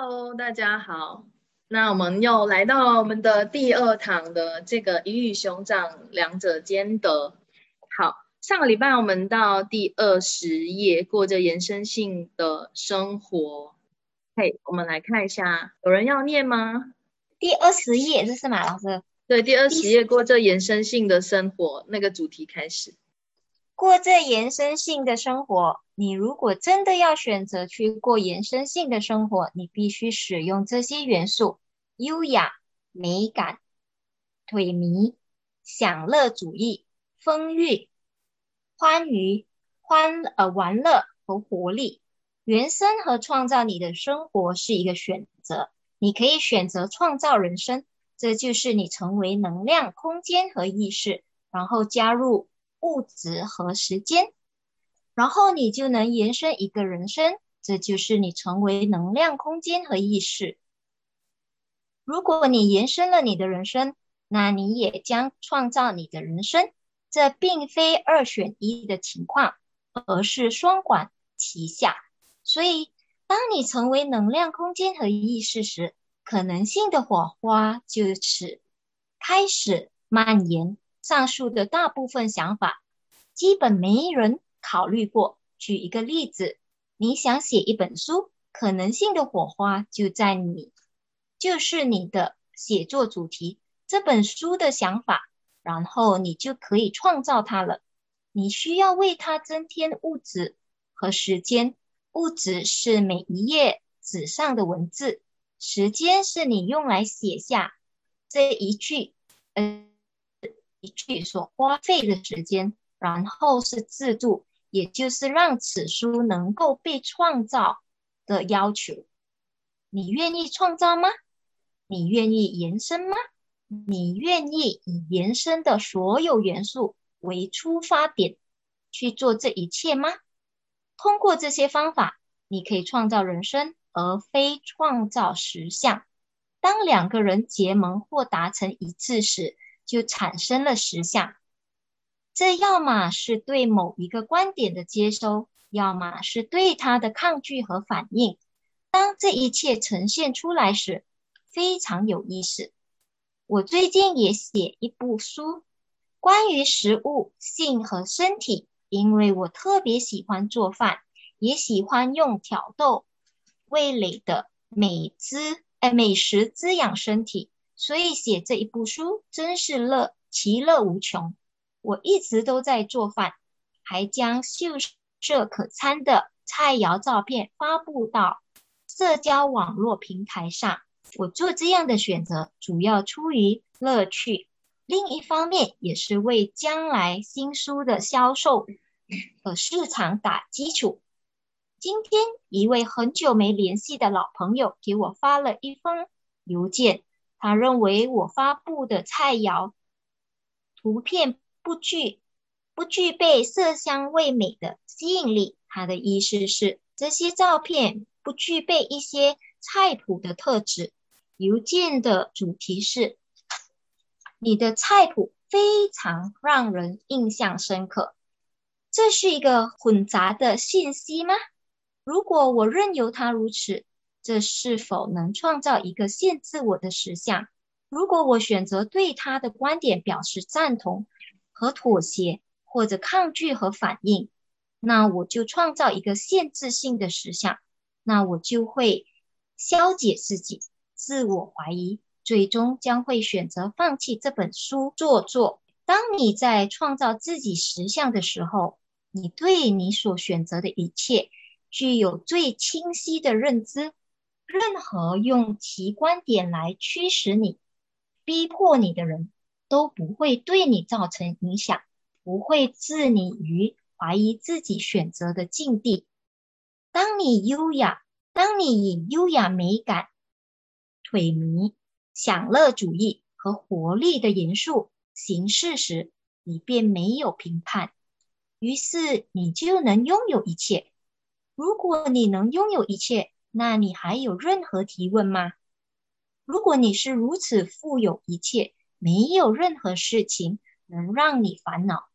Hello，大家好。那我们又来到我们的第二堂的这个鱼与熊掌，两者兼得。好，上个礼拜我们到第二十页，过着延伸性的生活。嘿，我们来看一下，有人要念吗？第二十页这是马老师。对，第二十页过着延伸性的生活那个主题开始。过这延伸性的生活，你如果真的要选择去过延伸性的生活，你必须使用这些元素：优雅、美感、颓靡、享乐主义、丰裕、欢愉、欢呃玩乐和活力。原生和创造你的生活是一个选择，你可以选择创造人生，这就是你成为能量、空间和意识，然后加入。物质和时间，然后你就能延伸一个人生，这就是你成为能量空间和意识。如果你延伸了你的人生，那你也将创造你的人生。这并非二选一的情况，而是双管齐下。所以，当你成为能量空间和意识时，可能性的火花就此开始蔓延。上述的大部分想法，基本没人考虑过。举一个例子，你想写一本书，可能性的火花就在你，就是你的写作主题，这本书的想法，然后你就可以创造它了。你需要为它增添物质和时间。物质是每一页纸上的文字，时间是你用来写下这一句，嗯。一句所花费的时间，然后是制度，也就是让此书能够被创造的要求。你愿意创造吗？你愿意延伸吗？你愿意以延伸的所有元素为出发点去做这一切吗？通过这些方法，你可以创造人生，而非创造实相。当两个人结盟或达成一致时，就产生了实相，这要么是对某一个观点的接收，要么是对他的抗拒和反应。当这一切呈现出来时，非常有意思。我最近也写一部书，关于食物、性和身体，因为我特别喜欢做饭，也喜欢用挑逗味蕾的美滋哎美食滋养身体。所以写这一部书真是乐其乐无穷。我一直都在做饭，还将秀色可餐的菜肴照片发布到社交网络平台上。我做这样的选择，主要出于乐趣，另一方面也是为将来新书的销售和市场打基础。今天，一位很久没联系的老朋友给我发了一封邮件。他认为我发布的菜肴图片不具不具备色香味美的吸引力。他的意思是这些照片不具备一些菜谱的特质。邮件的主题是：你的菜谱非常让人印象深刻。这是一个混杂的信息吗？如果我任由它如此。这是否能创造一个限制我的实相？如果我选择对他的观点表示赞同和妥协，或者抗拒和反应，那我就创造一个限制性的实相。那我就会消解自己，自我怀疑，最终将会选择放弃这本书做作。当你在创造自己实相的时候，你对你所选择的一切具有最清晰的认知。任何用其观点来驱使你、逼迫你的人，都不会对你造成影响，不会置你于怀疑自己选择的境地。当你优雅，当你以优雅、美感、颓靡、享乐主义和活力的元素行事时，你便没有评判，于是你就能拥有一切。如果你能拥有一切，那你还有任何提问吗？如果你是如此富有一切，没有任何事情能让你烦恼，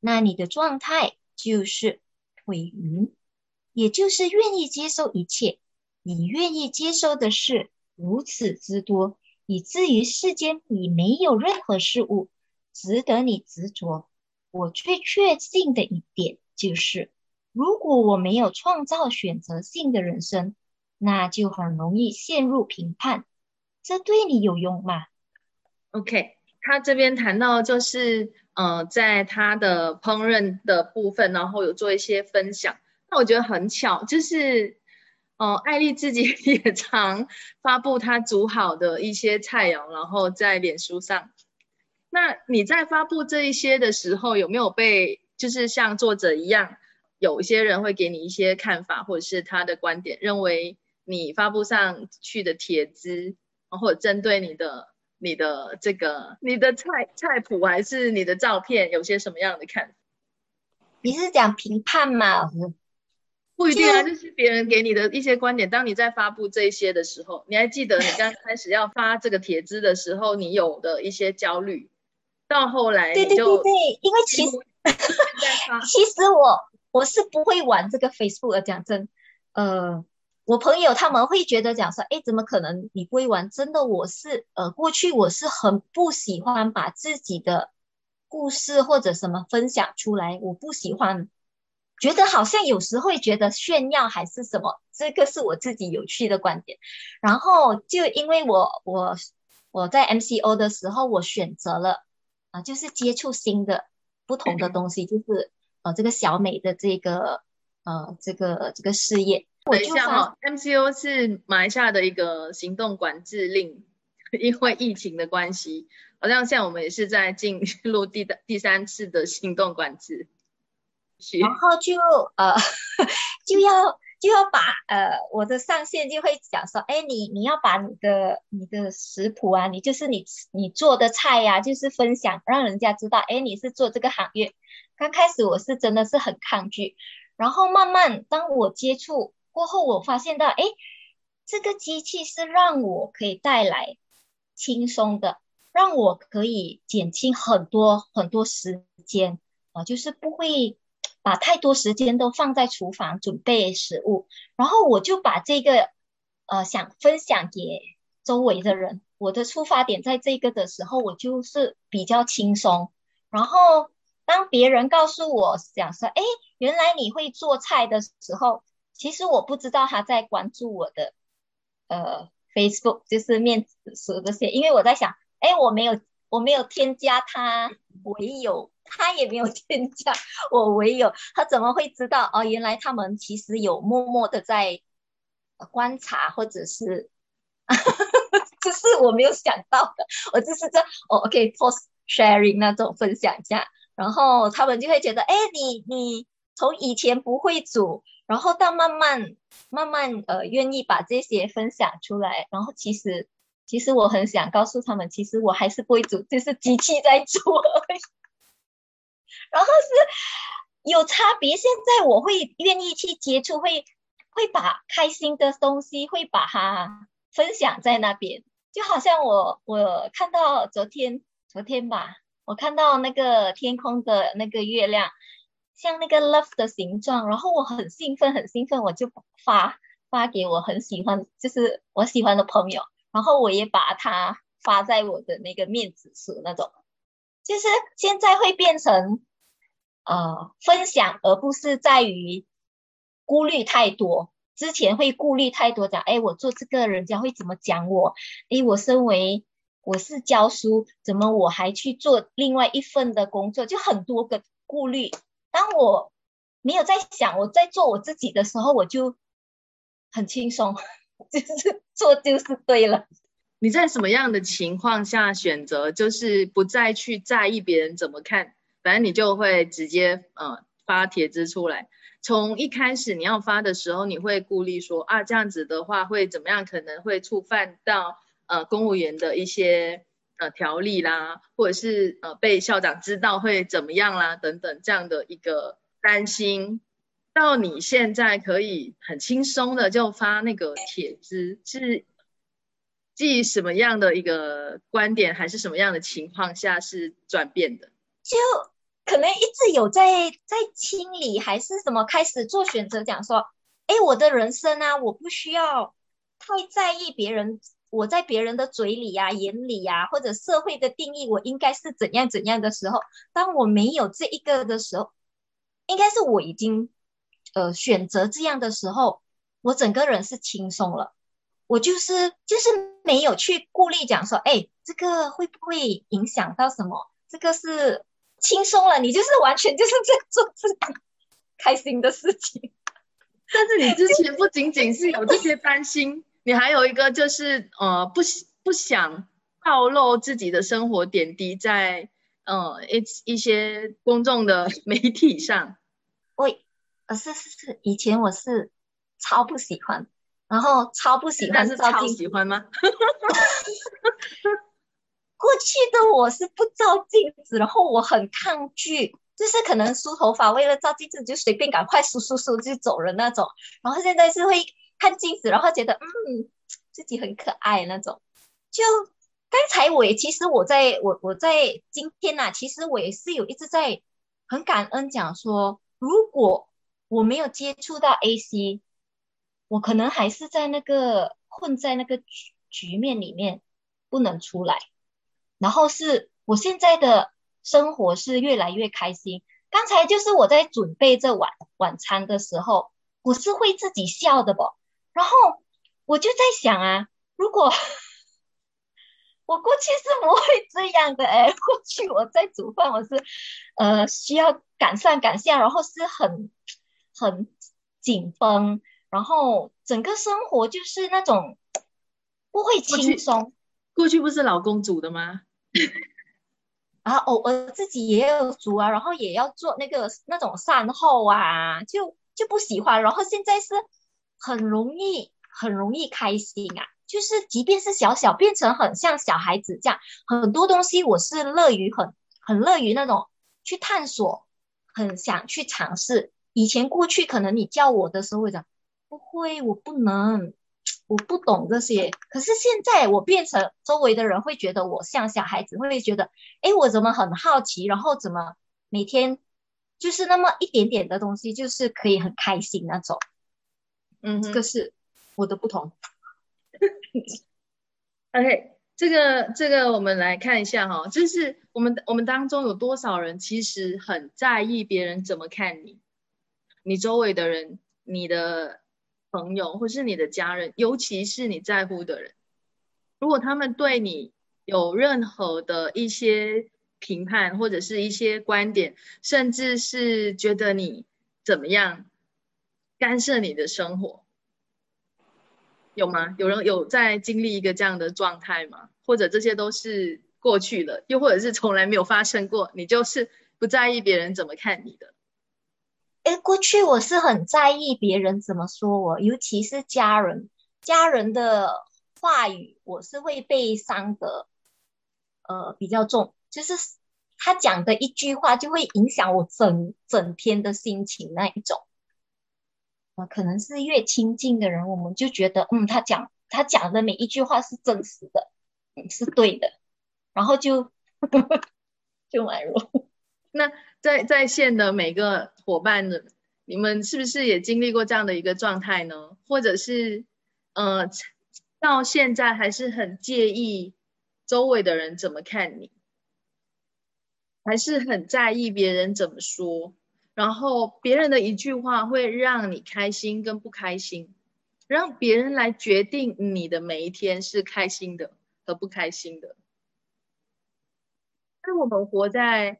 那你的状态就是腿云，也就是愿意接受一切。你愿意接受的事如此之多，以至于世间已没有任何事物值得你执着。我最确信的一点就是，如果我没有创造选择性的人生，那就很容易陷入评判。这对你有用吗？OK，他这边谈到就是，呃，在他的烹饪的部分，然后有做一些分享。那我觉得很巧，就是，呃，艾丽自己 也常发布她煮好的一些菜肴，然后在脸书上。那你在发布这一些的时候，有没有被就是像作者一样，有一些人会给你一些看法，或者是他的观点，认为你发布上去的帖子，或者针对你的你的这个你的菜菜谱，还是你的照片，有些什么样的看法？你是讲评判吗？不一定啊，就是别人给你的一些观点。当你在发布这些的时候，你还记得你刚开始要发这个帖子的时候，你有的一些焦虑。到后来，对对对对，因为其实 其实我我是不会玩这个 Facebook 的，讲真，呃，我朋友他们会觉得讲说，哎，怎么可能你不会玩？真的，我是呃，过去我是很不喜欢把自己的故事或者什么分享出来，我不喜欢，觉得好像有时会觉得炫耀还是什么，这个是我自己有趣的观点。然后就因为我我我在 MCO 的时候，我选择了。啊，就是接触新的、不同的东西，就是呃，这个小美的这个呃，这个这个事业。等一下哈，MCO 是马来西亚的一个行动管制令，因为疫情的关系，好像现在我们也是在进入第的第三次的行动管制。然后就呃 就要。就要把呃我的上线就会讲说，哎，你你要把你的你的食谱啊，你就是你你做的菜呀，就是分享，让人家知道，哎，你是做这个行业。刚开始我是真的是很抗拒，然后慢慢当我接触过后，我发现到，哎，这个机器是让我可以带来轻松的，让我可以减轻很多很多时间啊，就是不会。把太多时间都放在厨房准备食物，然后我就把这个呃想分享给周围的人。我的出发点在这个的时候，我就是比较轻松。然后当别人告诉我讲说，哎，原来你会做菜的时候，其实我不知道他在关注我的呃 Facebook，就是面子书这些，因为我在想，哎，我没有我没有添加他，唯有。他也没有添加我，唯有他怎么会知道？哦，原来他们其实有默默的在观察，或者是，这是我没有想到的。我就是这哦，OK，post sharing 那种分享一下，然后他们就会觉得，哎，你你从以前不会煮，然后到慢慢慢慢呃愿意把这些分享出来，然后其实其实我很想告诉他们，其实我还是不会煮，就是机器在煮。然后是有差别，现在我会愿意去接触，会会把开心的东西会把它分享在那边，就好像我我看到昨天昨天吧，我看到那个天空的那个月亮像那个 love 的形状，然后我很兴奋很兴奋，我就发发给我很喜欢就是我喜欢的朋友，然后我也把它发在我的那个面子书那种，就是现在会变成。呃，分享而不是在于顾虑太多。之前会顾虑太多，讲哎，我做这个人家会怎么讲我？哎，我身为我是教书，怎么我还去做另外一份的工作？就很多个顾虑。当我没有在想我在做我自己的时候，我就很轻松，就是做就是对了。你在什么样的情况下选择，就是不再去在意别人怎么看？反正你就会直接呃发帖子出来。从一开始你要发的时候，你会顾虑说啊这样子的话会怎么样？可能会触犯到呃公务员的一些呃条例啦，或者是呃被校长知道会怎么样啦等等这样的一个担心。到你现在可以很轻松的就发那个帖子，是基于什么样的一个观点，还是什么样的情况下是转变的？就。可能一直有在在清理，还是什么开始做选择，讲说，哎，我的人生啊，我不需要太在意别人，我在别人的嘴里呀、眼里呀，或者社会的定义，我应该是怎样怎样的时候，当我没有这一个的时候，应该是我已经呃选择这样的时候，我整个人是轻松了。我就是就是没有去顾虑讲说，哎，这个会不会影响到什么？这个是轻松了，你就是完全就是在做自己开心的事情。但是你之前不仅仅是有这些担心，你还有一个就是呃不不想暴露自己的生活点滴在呃一一些公众的媒体上。我呃是是是，以前我是超不喜欢。然后超不喜欢照镜，喜欢吗？过去的我是不照镜子，然后我很抗拒，就是可能梳头发为了照镜子就随便赶快梳梳梳就走了那种。然后现在是会看镜子，然后觉得嗯自己很可爱那种。就刚才我也其实我在我我在今天呐，其实我也是有一直在很感恩讲说，如果我没有接触到 AC。我可能还是在那个困在那个局局面里面不能出来，然后是我现在的生活是越来越开心。刚才就是我在准备这晚晚餐的时候，我是会自己笑的不？然后我就在想啊，如果我过去是不会这样的哎，过去我在煮饭我是呃需要赶上赶下，然后是很很紧绷。然后整个生活就是那种不会轻松。过去不是老公煮的吗？啊，偶尔自己也有煮啊，然后也要做那个那种善后啊，就就不喜欢。然后现在是很容易很容易开心啊，就是即便是小小变成很像小孩子这样，很多东西我是乐于很很乐于那种去探索，很想去尝试。以前过去可能你叫我的时候会讲。不会，我不能，我不懂这些。可是现在我变成周围的人会觉得我像小孩子，会不会觉得，哎，我怎么很好奇，然后怎么每天就是那么一点点的东西，就是可以很开心那种。嗯，这个是我的不同。OK，这个这个我们来看一下哈，就是我们我们当中有多少人其实很在意别人怎么看你，你周围的人，你的。朋友或是你的家人，尤其是你在乎的人，如果他们对你有任何的一些评判或者是一些观点，甚至是觉得你怎么样干涉你的生活，有吗？有人有在经历一个这样的状态吗？或者这些都是过去了，又或者是从来没有发生过，你就是不在意别人怎么看你的？哎，过去我是很在意别人怎么说我，尤其是家人，家人的话语我是会被伤的，呃，比较重，就是他讲的一句话就会影响我整整天的心情那一种。啊，可能是越亲近的人，我们就觉得，嗯，他讲他讲的每一句话是真实的，嗯，是对的，然后就 就买入。那在在线的每个伙伴的，你们是不是也经历过这样的一个状态呢？或者是，呃，到现在还是很介意周围的人怎么看你，还是很在意别人怎么说，然后别人的一句话会让你开心跟不开心，让别人来决定你的每一天是开心的和不开心的。那我们活在。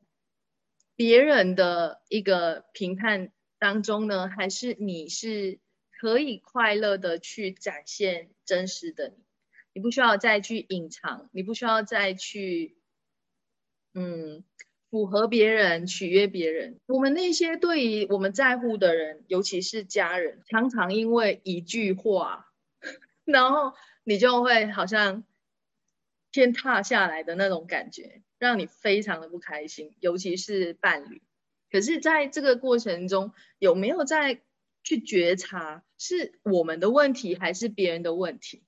别人的一个评判当中呢，还是你是可以快乐的去展现真实的你，你不需要再去隐藏，你不需要再去，嗯，符合别人、取悦别人。我们那些对于我们在乎的人，尤其是家人，常常因为一句话，然后你就会好像天塌下来的那种感觉。让你非常的不开心，尤其是伴侣。可是，在这个过程中，有没有在去觉察是我们的问题还是别人的问题？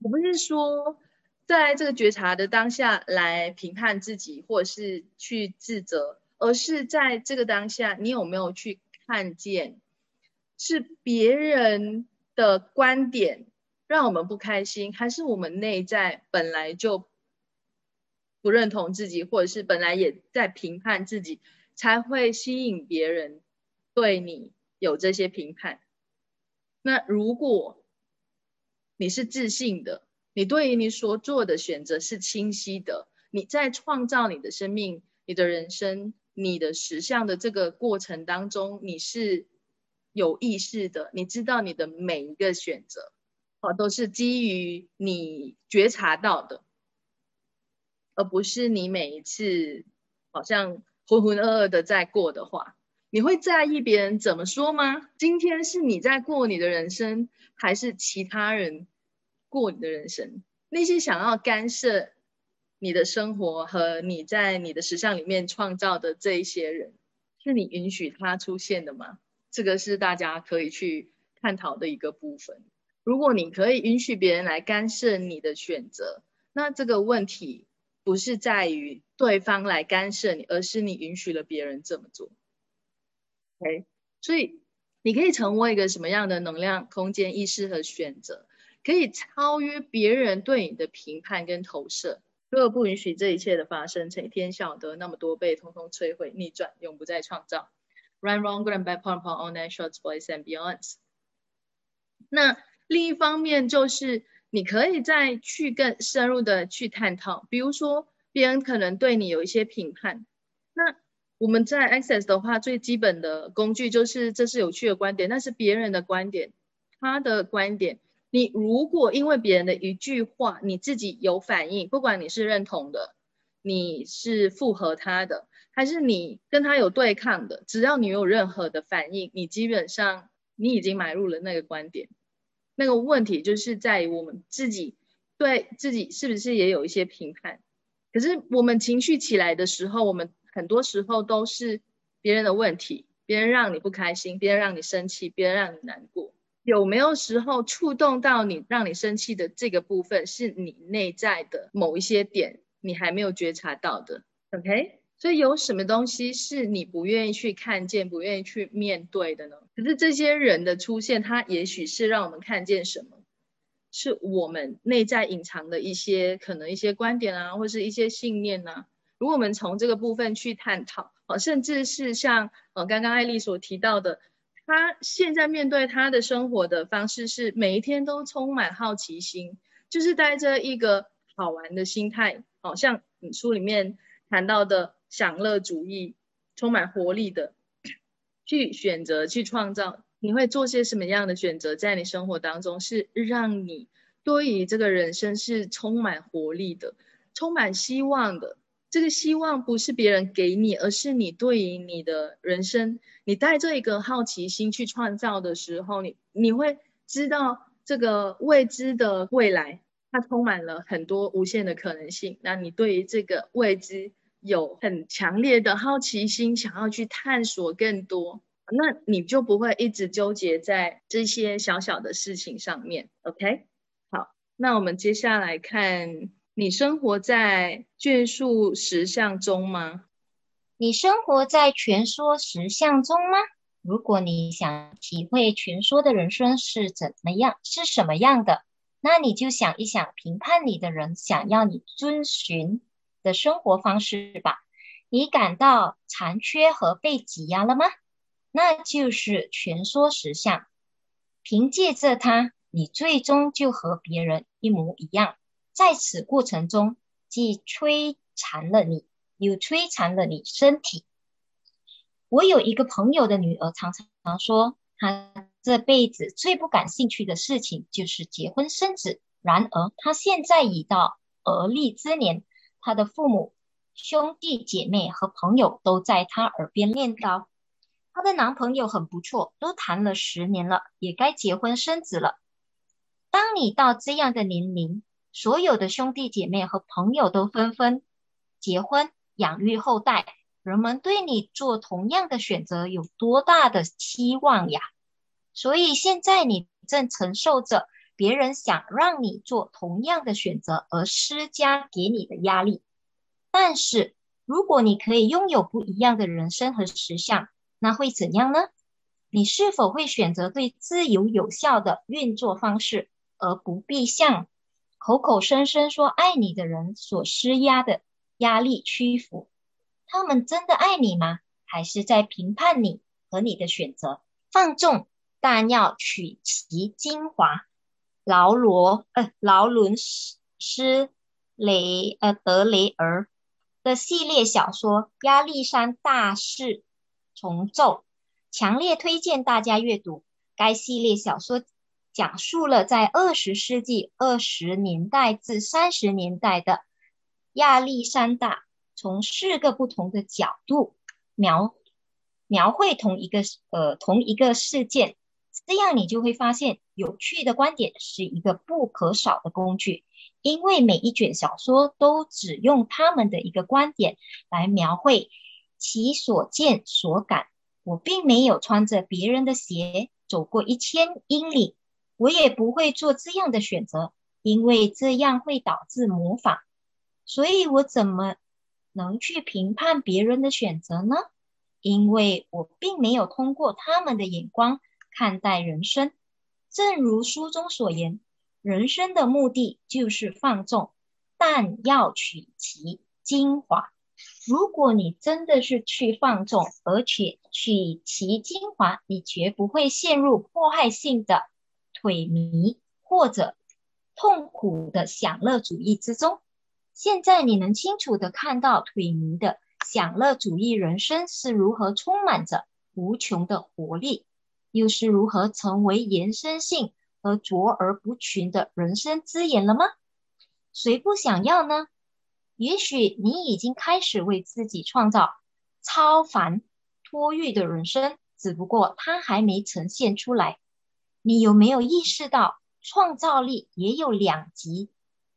我不是说在这个觉察的当下来评判自己，或者是去自责，而是在这个当下，你有没有去看见是别人的观点？让我们不开心，还是我们内在本来就不认同自己，或者是本来也在评判自己，才会吸引别人对你有这些评判？那如果你是自信的，你对于你所做的选择是清晰的，你在创造你的生命、你的人生、你的实相的这个过程当中，你是有意识的，你知道你的每一个选择。哦，都是基于你觉察到的，而不是你每一次好像浑浑噩噩的在过的话，你会在意别人怎么说吗？今天是你在过你的人生，还是其他人过你的人生？那些想要干涉你的生活和你在你的实相里面创造的这一些人，是你允许他出现的吗？这个是大家可以去探讨的一个部分。如果你可以允许别人来干涉你的选择，那这个问题不是在于对方来干涉你，而是你允许了别人这么做。OK，所以你可以成为一个什么样的能量、空间、意识和选择，可以超越别人对你的评判跟投射。如果不允许这一切的发生，成天晓得那么多被通通摧毁、逆转，永不再创造。Run, wrong, good and bad, point, point, all night, shorts, boys and beyonds。那另一方面，就是你可以再去更深入的去探讨，比如说别人可能对你有一些评判，那我们在 Access 的话，最基本的工具就是这是有趣的观点，那是别人的观点，他的观点。你如果因为别人的一句话，你自己有反应，不管你是认同的，你是附和他的，还是你跟他有对抗的，只要你有任何的反应，你基本上你已经买入了那个观点。那个问题就是在于我们自己对自己是不是也有一些评判？可是我们情绪起来的时候，我们很多时候都是别人的问题，别人让你不开心，别人让你生气，别人让你难过。有没有时候触动到你，让你生气的这个部分，是你内在的某一些点，你还没有觉察到的？OK。所以有什么东西是你不愿意去看见、不愿意去面对的呢？可是这些人的出现，他也许是让我们看见什么，是我们内在隐藏的一些可能一些观点啊，或是一些信念呢？如果我们从这个部分去探讨，哦，甚至是像呃刚刚艾丽所提到的，他现在面对他的生活的方式是每一天都充满好奇心，就是带着一个好玩的心态，好像你书里面谈到的。享乐主义，充满活力的去选择、去创造，你会做些什么样的选择？在你生活当中，是让你对于这个人生是充满活力的、充满希望的。这个希望不是别人给你，而是你对于你的人生，你带着一个好奇心去创造的时候，你你会知道这个未知的未来，它充满了很多无限的可能性。那你对于这个未知，有很强烈的好奇心，想要去探索更多，那你就不会一直纠结在这些小小的事情上面。OK，好，那我们接下来看，你生活在眷述实相中吗？你生活在全说实相中吗？如果你想体会全说的人生是怎么样，是什么样的，那你就想一想，评判你的人想要你遵循。的生活方式吧，你感到残缺和被挤压了吗？那就是蜷缩实相。凭借着它，你最终就和别人一模一样。在此过程中，既摧残了你，又摧残了你身体。我有一个朋友的女儿，常常说，她这辈子最不感兴趣的事情就是结婚生子。然而，她现在已到而立之年。她的父母、兄弟姐妹和朋友都在她耳边念叨：“她的男朋友很不错，都谈了十年了，也该结婚生子了。”当你到这样的年龄，所有的兄弟姐妹和朋友都纷纷结婚、养育后代，人们对你做同样的选择有多大的期望呀？所以现在你正承受着。别人想让你做同样的选择而施加给你的压力，但是如果你可以拥有不一样的人生和实相，那会怎样呢？你是否会选择对自由有效的运作方式，而不必向口口声声说爱你的人所施压的压力屈服。他们真的爱你吗？还是在评判你和你的选择？放纵，但要取其精华。劳罗呃，劳伦斯雷呃德雷尔的系列小说《亚历山大式重奏》，强烈推荐大家阅读。该系列小说讲述了在二十世纪二十年代至三十年代的亚历山大，从四个不同的角度描描绘同一个呃同一个事件。这样你就会发现，有趣的观点是一个不可少的工具，因为每一卷小说都只用他们的一个观点来描绘其所见所感。我并没有穿着别人的鞋走过一千英里，我也不会做这样的选择，因为这样会导致模仿。所以我怎么能去评判别人的选择呢？因为我并没有通过他们的眼光。看待人生，正如书中所言，人生的目的就是放纵，但要取其精华。如果你真的是去放纵，而且取其精华，你绝不会陷入迫害性的颓靡或者痛苦的享乐主义之中。现在你能清楚的看到颓靡的享乐主义人生是如何充满着无穷的活力。又是如何成为延伸性和卓而不群的人生资源了吗？谁不想要呢？也许你已经开始为自己创造超凡脱欲的人生，只不过它还没呈现出来。你有没有意识到，创造力也有两极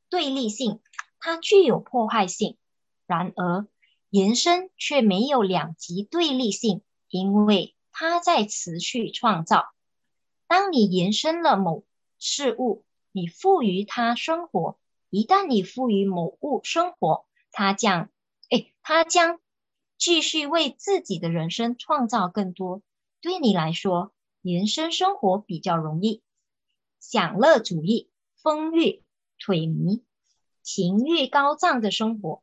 对立性，它具有破坏性；然而，延伸却没有两极对立性，因为。它在持续创造。当你延伸了某事物，你赋予它生活。一旦你赋予某物生活，它将，哎，它将继续为自己的人生创造更多。对你来说，延伸生活比较容易。享乐主义、风欲、颓靡、情欲高涨的生活，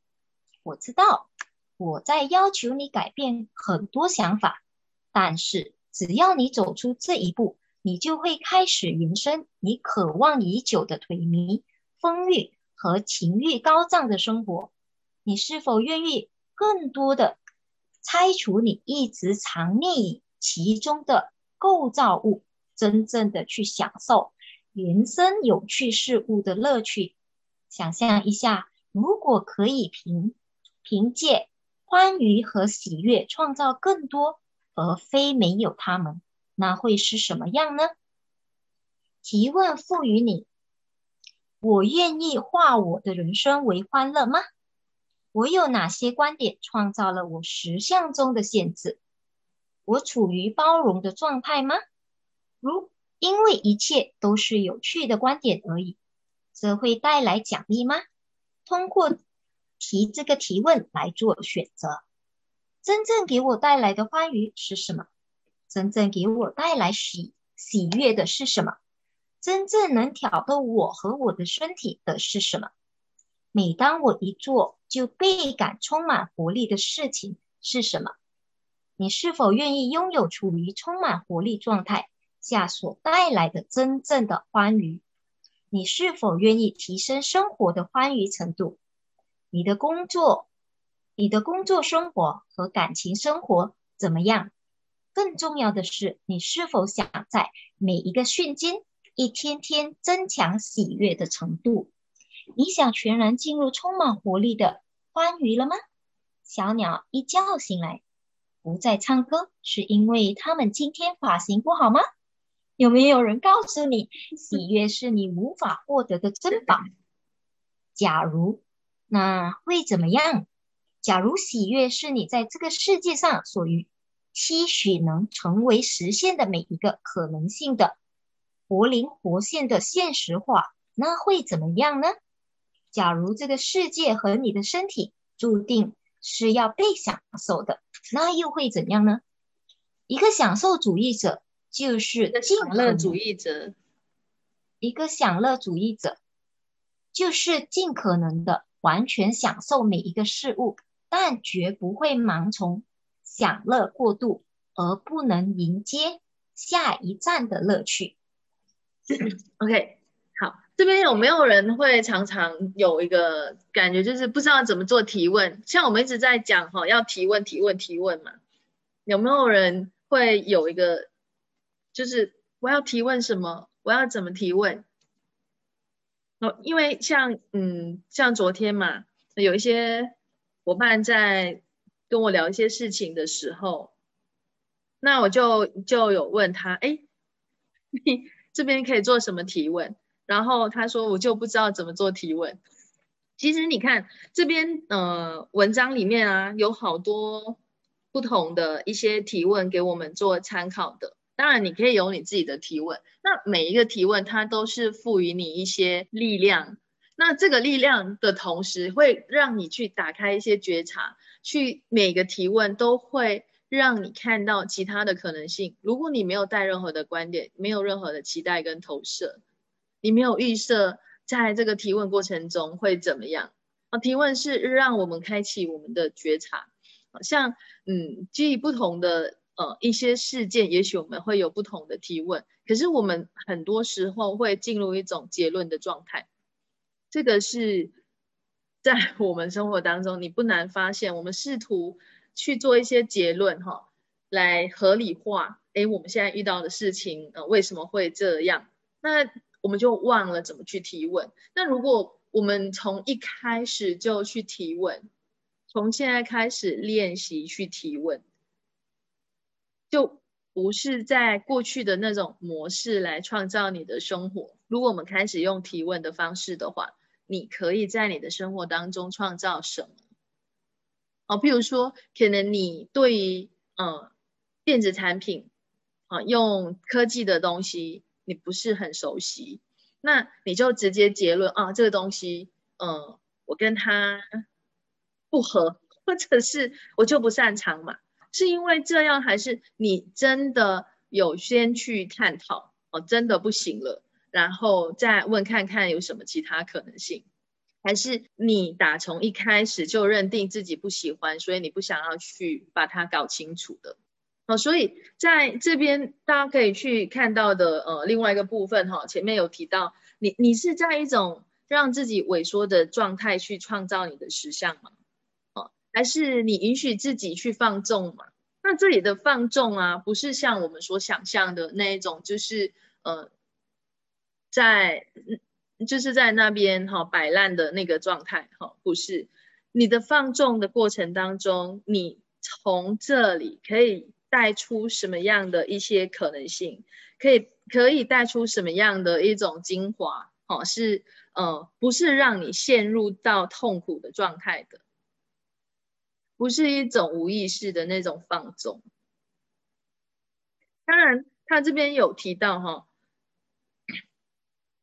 我知道我在要求你改变很多想法。但是，只要你走出这一步，你就会开始延伸你渴望已久的颓靡、风欲和情欲高涨的生活。你是否愿意更多的拆除你一直藏匿其中的构造物，真正的去享受人生有趣事物的乐趣？想象一下，如果可以凭凭借欢愉和喜悦创造更多。而非没有他们，那会是什么样呢？提问赋予你：我愿意化我的人生为欢乐吗？我有哪些观点创造了我实相中的限制？我处于包容的状态吗？如因为一切都是有趣的观点而已，这会带来奖励吗？通过提这个提问来做选择。真正给我带来的欢愉是什么？真正给我带来喜喜悦的是什么？真正能挑逗我和我的身体的是什么？每当我一做就倍感充满活力的事情是什么？你是否愿意拥有处于充满活力状态下所带来的真正的欢愉？你是否愿意提升生活的欢愉程度？你的工作？你的工作生活和感情生活怎么样？更重要的是，你是否想在每一个瞬间一天天增强喜悦的程度？你想全然进入充满活力的欢愉了吗？小鸟一觉醒来不再唱歌，是因为他们今天发型不好吗？有没有人告诉你，喜悦是你无法获得的珍宝？假如，那会怎么样？假如喜悦是你在这个世界上所欲期许能成为实现的每一个可能性的活灵活现的现实化，那会怎么样呢？假如这个世界和你的身体注定是要被享受的，那又会怎样呢？一个享受主义者就是享乐主义者，一个享乐主义者，就是尽可能的完全享受每一个事物，但绝不会盲从享乐过度，而不能迎接下一站的乐趣。OK，好，这边有没有人会常常有一个感觉，就是不知道怎么做提问？像我们一直在讲哈，要提问、提问、提问嘛，有没有人会有一个，就是我要提问什么？我要怎么提问？哦，因为像嗯，像昨天嘛，有一些伙伴在跟我聊一些事情的时候，那我就就有问他，哎，你。这边可以做什么提问？然后他说我就不知道怎么做提问。其实你看这边呃文章里面啊有好多不同的一些提问给我们做参考的。当然你可以有你自己的提问。那每一个提问它都是赋予你一些力量。那这个力量的同时会让你去打开一些觉察，去每个提问都会。让你看到其他的可能性。如果你没有带任何的观点，没有任何的期待跟投射，你没有预设在这个提问过程中会怎么样啊？提问是让我们开启我们的觉察，像嗯，基于不同的呃一些事件，也许我们会有不同的提问。可是我们很多时候会进入一种结论的状态，这个是在 我们生活当中你不难发现，我们试图。去做一些结论哈，来合理化，哎，我们现在遇到的事情，呃，为什么会这样？那我们就忘了怎么去提问。那如果我们从一开始就去提问，从现在开始练习去提问，就不是在过去的那种模式来创造你的生活。如果我们开始用提问的方式的话，你可以在你的生活当中创造什么？哦，譬如说，可能你对于嗯电子产品啊，用科技的东西你不是很熟悉，那你就直接结论啊，这个东西嗯，我跟他不合，或者是我就不擅长嘛？是因为这样，还是你真的有先去探讨哦，真的不行了，然后再问看看有什么其他可能性？还是你打从一开始就认定自己不喜欢，所以你不想要去把它搞清楚的。哦，所以在这边大家可以去看到的，呃，另外一个部分哈，前面有提到，你你是在一种让自己萎缩的状态去创造你的实相吗？哦，还是你允许自己去放纵嘛？那这里的放纵啊，不是像我们所想象的那一种，就是呃，在。就是在那边哈摆烂的那个状态哈，不是你的放纵的过程当中，你从这里可以带出什么样的一些可能性？可以可以带出什么样的一种精华？哦，是呃，不是让你陷入到痛苦的状态的，不是一种无意识的那种放纵。当然，他这边有提到哈。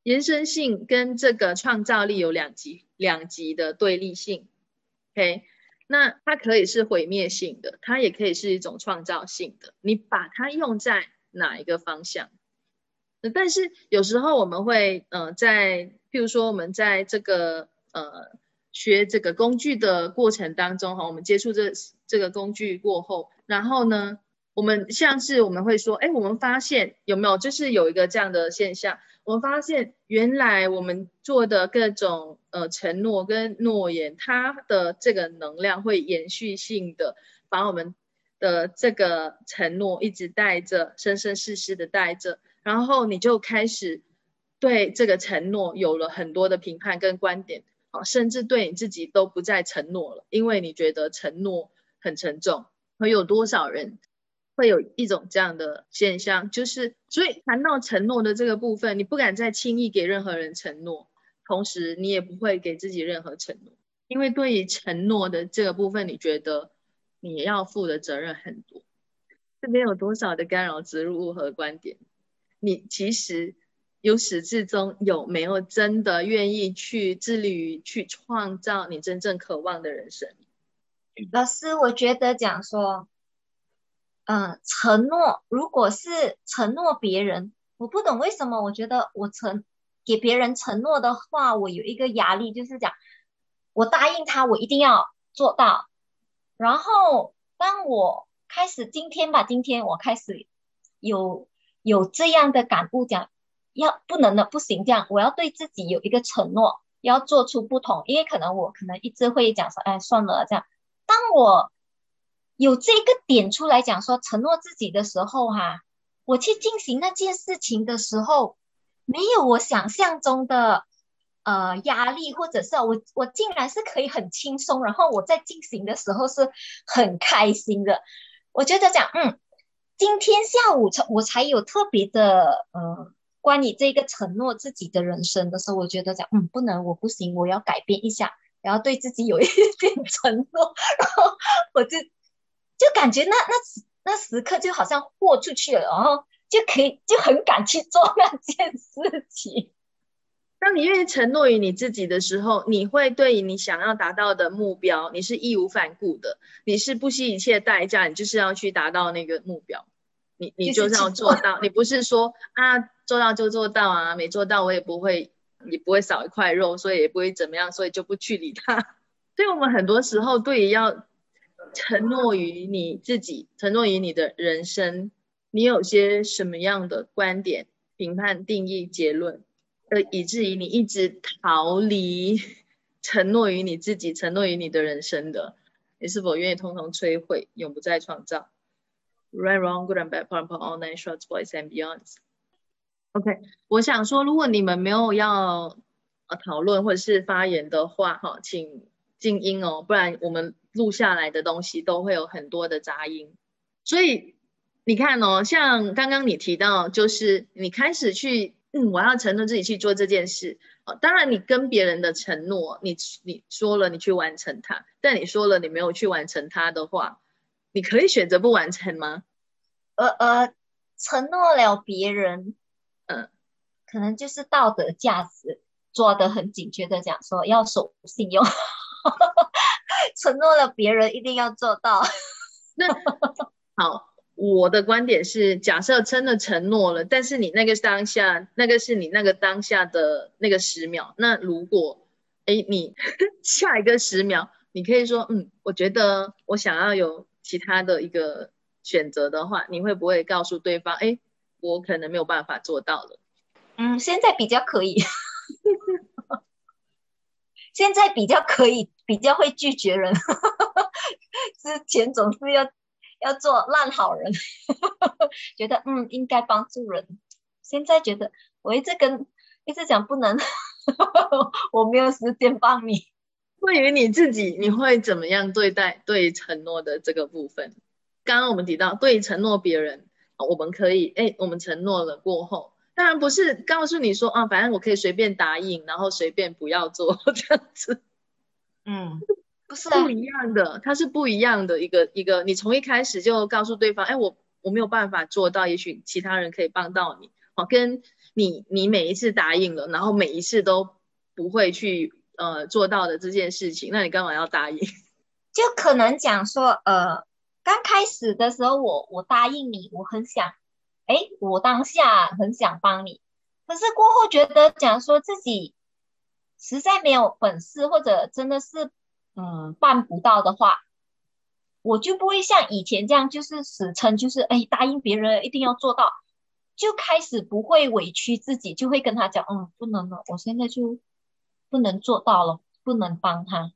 延伸性跟这个创造力有两极两极的对立性，OK，那它可以是毁灭性的，它也可以是一种创造性的。你把它用在哪一个方向？但是有时候我们会呃在，譬如说我们在这个呃学这个工具的过程当中哈，我们接触这这个工具过后，然后呢，我们像是我们会说，哎，我们发现有没有就是有一个这样的现象。我发现原来我们做的各种呃承诺跟诺言，它的这个能量会延续性的把我们的这个承诺一直带着，生生世世的带着，然后你就开始对这个承诺有了很多的评判跟观点，啊，甚至对你自己都不再承诺了，因为你觉得承诺很沉重，会有多少人？会有一种这样的现象，就是所以谈到承诺的这个部分，你不敢再轻易给任何人承诺，同时你也不会给自己任何承诺，因为对于承诺的这个部分，你觉得你要负的责任很多。这边有多少的干扰植入物和观点？你其实由始至终有没有真的愿意去致力于去创造你真正渴望的人生？老师，我觉得讲说。嗯，承诺如果是承诺别人，我不懂为什么。我觉得我承给别人承诺的话，我有一个压力，就是讲我答应他，我一定要做到。然后当我开始今天吧，今天我开始有有这样的感悟，讲要不能的不行，这样我要对自己有一个承诺，要做出不同。因为可能我可能一直会讲说，哎，算了这样。当我有这个点出来讲说承诺自己的时候，哈，我去进行那件事情的时候，没有我想象中的呃压力，或者是我我竟然是可以很轻松，然后我在进行的时候是很开心的。我觉得讲，嗯，今天下午才我才有特别的呃关于这个承诺自己的人生的时候，我觉得讲，嗯，不能，我不行，我要改变一下，然后对自己有一点 承诺，然后我就。就感觉那那时那时刻就好像豁出去了，然后就可以就很敢去做那件事情。当你愿意承诺于你自己的时候，你会对你想要达到的目标，你是义无反顾的，你是不惜一切代价，你就是要去达到那个目标，你你就是要做到，你不是说啊做到就做到啊，没做到我也不会也不会少一块肉，所以也不会怎么样，所以就不去理他。所以我们很多时候对于要。承诺于你自己，承诺于你的人生，你有些什么样的观点、评判、定义、结论，呃，以至于你一直逃离承诺于你自己、承诺于你的人生的，你是否愿意通通摧毁，永不再创造？Right, wrong, good and bad, p o r p all nine shorts, boys and beyonds. OK，我想说，如果你们没有要呃讨论或者是发言的话，哈，请静音哦，不然我们。录下来的东西都会有很多的杂音，所以你看哦，像刚刚你提到，就是你开始去，嗯，我要承诺自己去做这件事。哦，当然你跟别人的承诺，你你说了你去完成它，但你说了你没有去完成它的话，你可以选择不完成吗？呃呃，承诺了别人，嗯，可能就是道德价值抓得很紧，觉得讲说要守信用。承诺了别人一定要做到。那好，我的观点是，假设真的承诺了，但是你那个当下，那个是你那个当下的那个十秒。那如果，哎，你 下一个十秒，你可以说，嗯，我觉得我想要有其他的一个选择的话，你会不会告诉对方，哎，我可能没有办法做到了？嗯，现在比较可以。现在比较可以，比较会拒绝人。之前总是要要做烂好人，觉得嗯应该帮助人。现在觉得我一直跟一直讲不能，我没有时间帮你。对于你自己，你会怎么样对待对承诺的这个部分？刚刚我们提到对承诺别人，我们可以哎，我们承诺了过后。当然不是告诉你说啊，反正我可以随便答应，然后随便不要做这样子。嗯，不是不一样的，它是不一样的一个一个。你从一开始就告诉对方，哎，我我没有办法做到，也许其他人可以帮到你。好，跟你你每一次答应了，然后每一次都不会去呃做到的这件事情，那你干嘛要答应？就可能讲说，呃，刚开始的时候，我我答应你，我很想。哎，我当下很想帮你，可是过后觉得讲说自己实在没有本事，或者真的是嗯办不到的话，我就不会像以前这样，就是死撑，就是哎答应别人一定要做到，就开始不会委屈自己，就会跟他讲，嗯，不能了，我现在就不能做到了，不能帮他。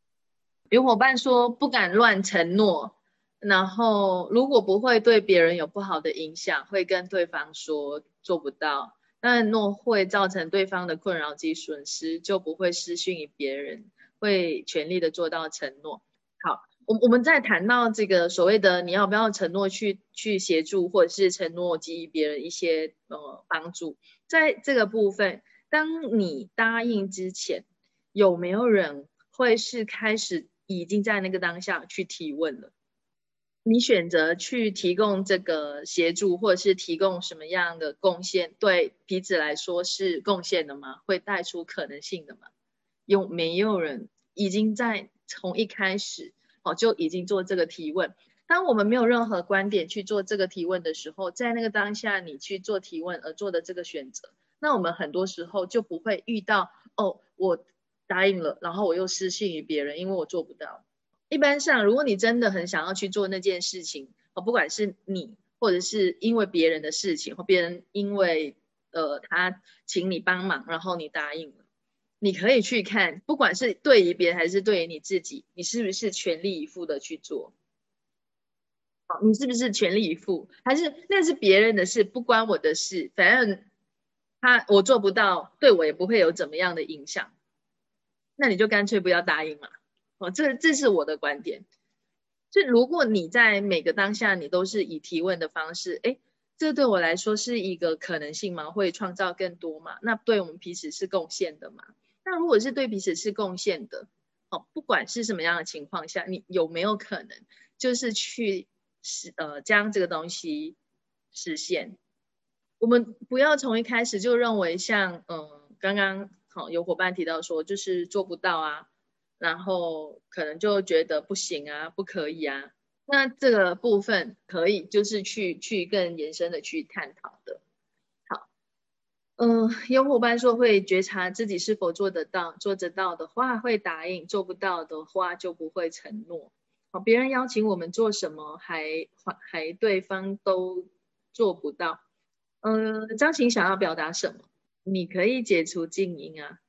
有伙伴说不敢乱承诺。然后，如果不会对别人有不好的影响，会跟对方说做不到。但若会造成对方的困扰及损失，就不会失信于别人，会全力的做到承诺。好，我我们在谈到这个所谓的你要不要承诺去去协助，或者是承诺给予别人一些呃帮助，在这个部分，当你答应之前，有没有人会是开始已经在那个当下去提问了？你选择去提供这个协助，或者是提供什么样的贡献，对彼此来说是贡献的吗？会带出可能性的吗？有没有人已经在从一开始哦就已经做这个提问？当我们没有任何观点去做这个提问的时候，在那个当下你去做提问而做的这个选择，那我们很多时候就不会遇到哦，我答应了，然后我又失信于别人，因为我做不到。一般上，如果你真的很想要去做那件事情，哦，不管是你，或者是因为别人的事情，或别人因为呃他请你帮忙，然后你答应了，你可以去看，不管是对于别人还是对于你自己，你是不是全力以赴的去做？好，你是不是全力以赴？还是那是别人的事，不关我的事，反正他我做不到，对我也不会有怎么样的影响，那你就干脆不要答应嘛。哦，这这是我的观点。就如果你在每个当下，你都是以提问的方式，哎，这对我来说是一个可能性吗？会创造更多吗？那对我们彼此是贡献的吗？那如果是对彼此是贡献的，哦，不管是什么样的情况下，你有没有可能就是去实呃将这个东西实现？我们不要从一开始就认为像嗯刚刚好有伙伴提到说就是做不到啊。然后可能就觉得不行啊，不可以啊。那这个部分可以就是去去更延伸的去探讨的。好，嗯，有伙伴说会觉察自己是否做得到，做得到的话会答应，做不到的话就不会承诺。好，别人邀请我们做什么，还还还对方都做不到。嗯，张琴想要表达什么？你可以解除静音啊。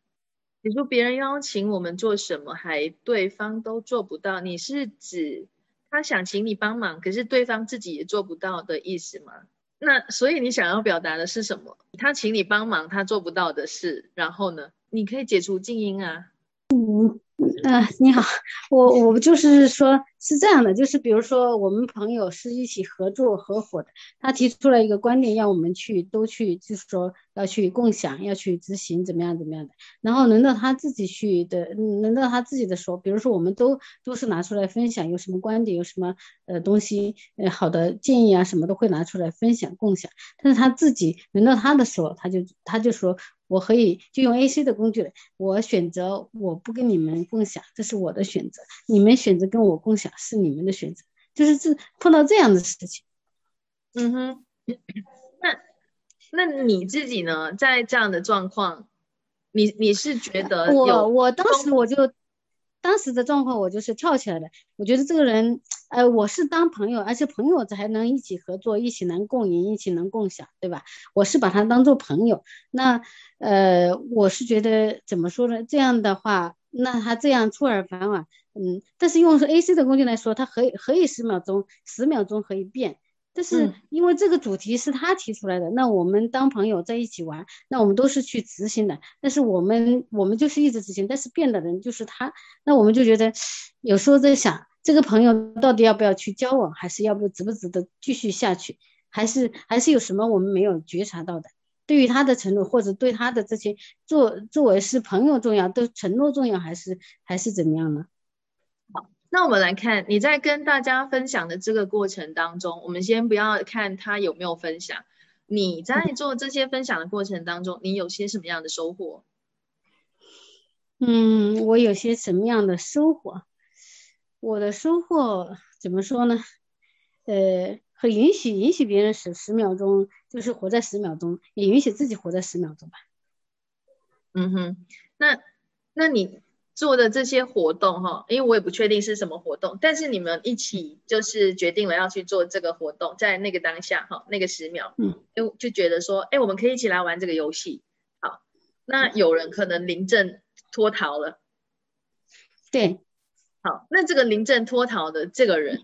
你说别人邀请我们做什么，还对方都做不到，你是指他想请你帮忙，可是对方自己也做不到的意思吗？那所以你想要表达的是什么？他请你帮忙，他做不到的事，然后呢？你可以解除静音啊。嗯。呃，你好，我我就是说，是这样的，就是比如说我们朋友是一起合作合伙的，他提出了一个观点，要我们去都去，就是说要去共享，要去执行，怎么样怎么样的。然后轮到他自己去的，轮到他自己的时候，比如说我们都都是拿出来分享，有什么观点，有什么呃东西，呃好的建议啊，什么都会拿出来分享共享。但是他自己轮到他的时候，他就他就说。我可以就用 A C 的工具，我选择我不跟你们共享，这是我的选择；你们选择跟我共享，是你们的选择。就是这碰到这样的事情，嗯哼，那那你自己呢？在这样的状况，你你是觉得我我当时我就。当时的状况，我就是跳起来的。我觉得这个人，呃，我是当朋友，而且朋友还能一起合作，一起能共赢，一起能共享，对吧？我是把他当做朋友。那，呃，我是觉得怎么说呢？这样的话，那他这样出尔反尔，嗯，但是用 A C 的工具来说，他可以可以十秒钟，十秒钟可以变。但是因为这个主题是他提出来的，那我们当朋友在一起玩，那我们都是去执行的。但是我们我们就是一直执行，但是变的人就是他，那我们就觉得有时候在想，这个朋友到底要不要去交往，还是要不值不值得继续下去，还是还是有什么我们没有觉察到的？对于他的承诺，或者对他的这些作作为是朋友重要，对承诺重要，还是还是怎么样呢？那我们来看你在跟大家分享的这个过程当中，我们先不要看他有没有分享，你在做这些分享的过程当中，你有些什么样的收获？嗯，我有些什么样的收获？我的收获怎么说呢？呃，很允许允许别人十十秒钟，就是活在十秒钟，也允许自己活在十秒钟吧。嗯哼，那那你？做的这些活动哈，因为我也不确定是什么活动，但是你们一起就是决定了要去做这个活动，在那个当下哈，那个十秒，嗯，就就觉得说，哎，我们可以一起来玩这个游戏。好，那有人可能临阵脱逃了，对，好，那这个临阵脱逃的这个人，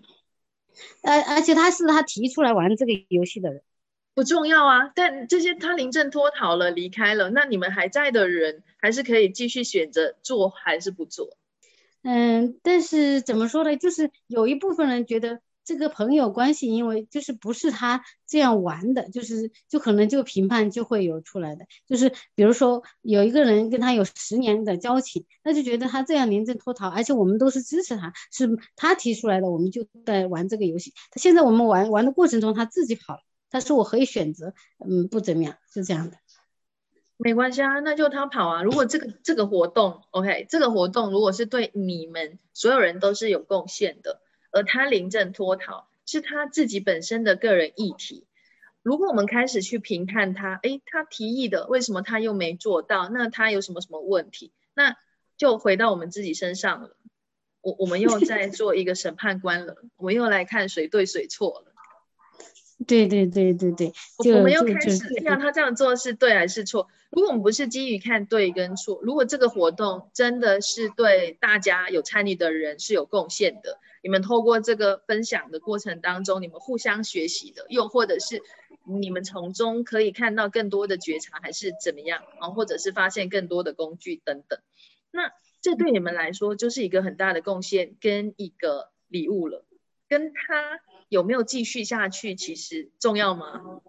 呃，而且他是他提出来玩这个游戏的人。不重要啊，但这些他临阵脱逃了，离开了，那你们还在的人，还是可以继续选择做还是不做？嗯，但是怎么说呢？就是有一部分人觉得这个朋友关系，因为就是不是他这样玩的，就是就可能就评判就会有出来的，就是比如说有一个人跟他有十年的交情，那就觉得他这样临阵脱逃，而且我们都是支持他，是他提出来的，我们就在玩这个游戏。他现在我们玩玩的过程中，他自己跑了。他说我可以选择，嗯，不怎么样，是这样的，没关系啊，那就他跑啊。如果这个这个活动，OK，这个活动如果是对你们所有人都是有贡献的，而他临阵脱逃是他自己本身的个人议题，如果我们开始去评判他，诶，他提议的为什么他又没做到？那他有什么什么问题？那就回到我们自己身上了。我我们又在做一个审判官了，我们又来看谁对谁错了。对对对对对，我们又开始，哎呀，他这样做是对还是错？如果我们不是基于看对跟错，如果这个活动真的是对大家有参与的人是有贡献的，你们透过这个分享的过程当中，你们互相学习的，又或者是你们从中可以看到更多的觉察，还是怎么样啊？或者是发现更多的工具等等，那。这对你们来说就是一个很大的贡献跟一个礼物了，跟他有没有继续下去其实重要吗？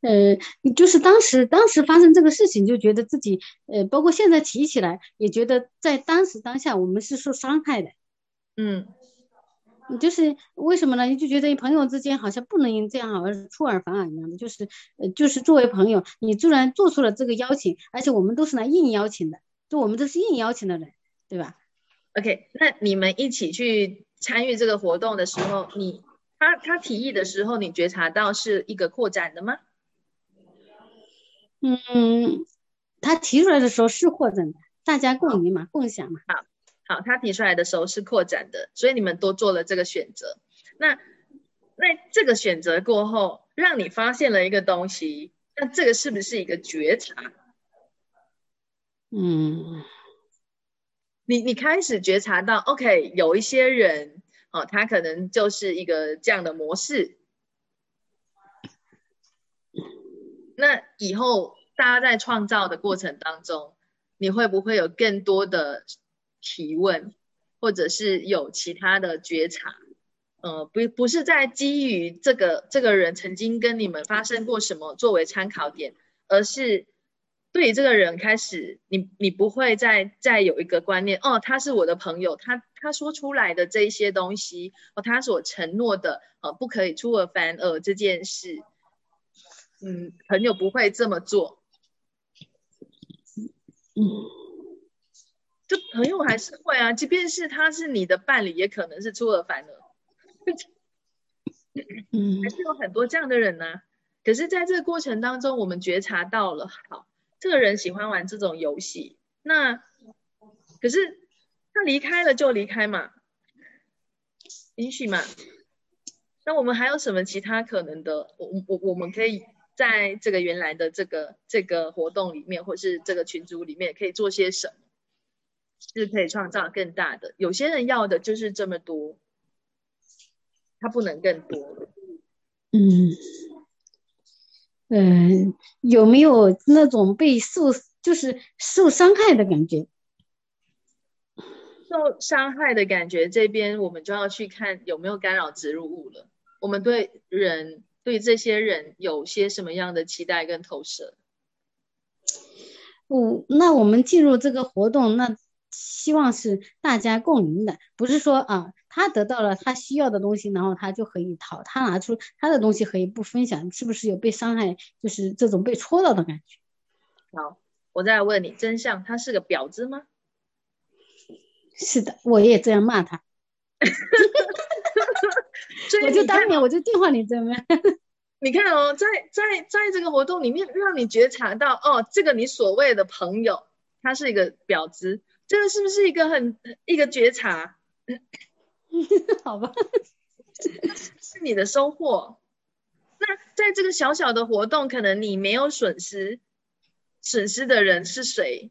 呃，就是当时当时发生这个事情，就觉得自己呃，包括现在提起来，也觉得在当时当下我们是受伤害的。嗯，就是为什么呢？你就觉得朋友之间好像不能因这样而出尔反尔一样的，就是呃，就是作为朋友，你突然做出了这个邀请，而且我们都是来硬邀请的。就我们都是硬邀请的人，对吧？OK，那你们一起去参与这个活动的时候，你他他提议的时候，你觉察到是一个扩展的吗？嗯，他提出来的时候是扩展的，大家共赢嘛，共享嘛。好，好，他提出来的时候是扩展的，所以你们都做了这个选择。那那这个选择过后，让你发现了一个东西，那这个是不是一个觉察？嗯，你你开始觉察到，OK，有一些人，哦，他可能就是一个这样的模式。那以后大家在创造的过程当中，你会不会有更多的提问，或者是有其他的觉察？呃，不不是在基于这个这个人曾经跟你们发生过什么作为参考点，而是。对于这个人开始，你你不会再再有一个观念哦，他是我的朋友，他他说出来的这一些东西哦，他所承诺的呃不可以出尔反尔这件事，嗯，朋友不会这么做，嗯，就朋友还是会啊，即便是他是你的伴侣，也可能是出尔反尔，嗯，还是有很多这样的人呢。可是，在这个过程当中，我们觉察到了，好。这个人喜欢玩这种游戏，那可是他离开了就离开嘛，允许嘛？那我们还有什么其他可能的？我我我们可以在这个原来的这个这个活动里面，或是这个群组里面，可以做些什么？是可以创造更大的。有些人要的就是这么多，他不能更多。嗯。嗯，有没有那种被受就是受伤害的感觉？受伤害的感觉，这边我们就要去看有没有干扰植入物了。我们对人对这些人有些什么样的期待跟投射？嗯，那我们进入这个活动，那希望是大家共赢的，不是说啊。他得到了他需要的东西，然后他就可以逃。他拿出他的东西可以不分享，是不是有被伤害？就是这种被戳到的感觉。好，我再问你，真相，他是个婊子吗？是的，我也这样骂他。我就当年，我就电话里这么。你看哦，在在在这个活动里面，让你觉察到哦，这个你所谓的朋友，他是一个婊子，这个是不是一个很一个觉察？好吧，是你的收获。那在这个小小的活动，可能你没有损失，损失的人是谁？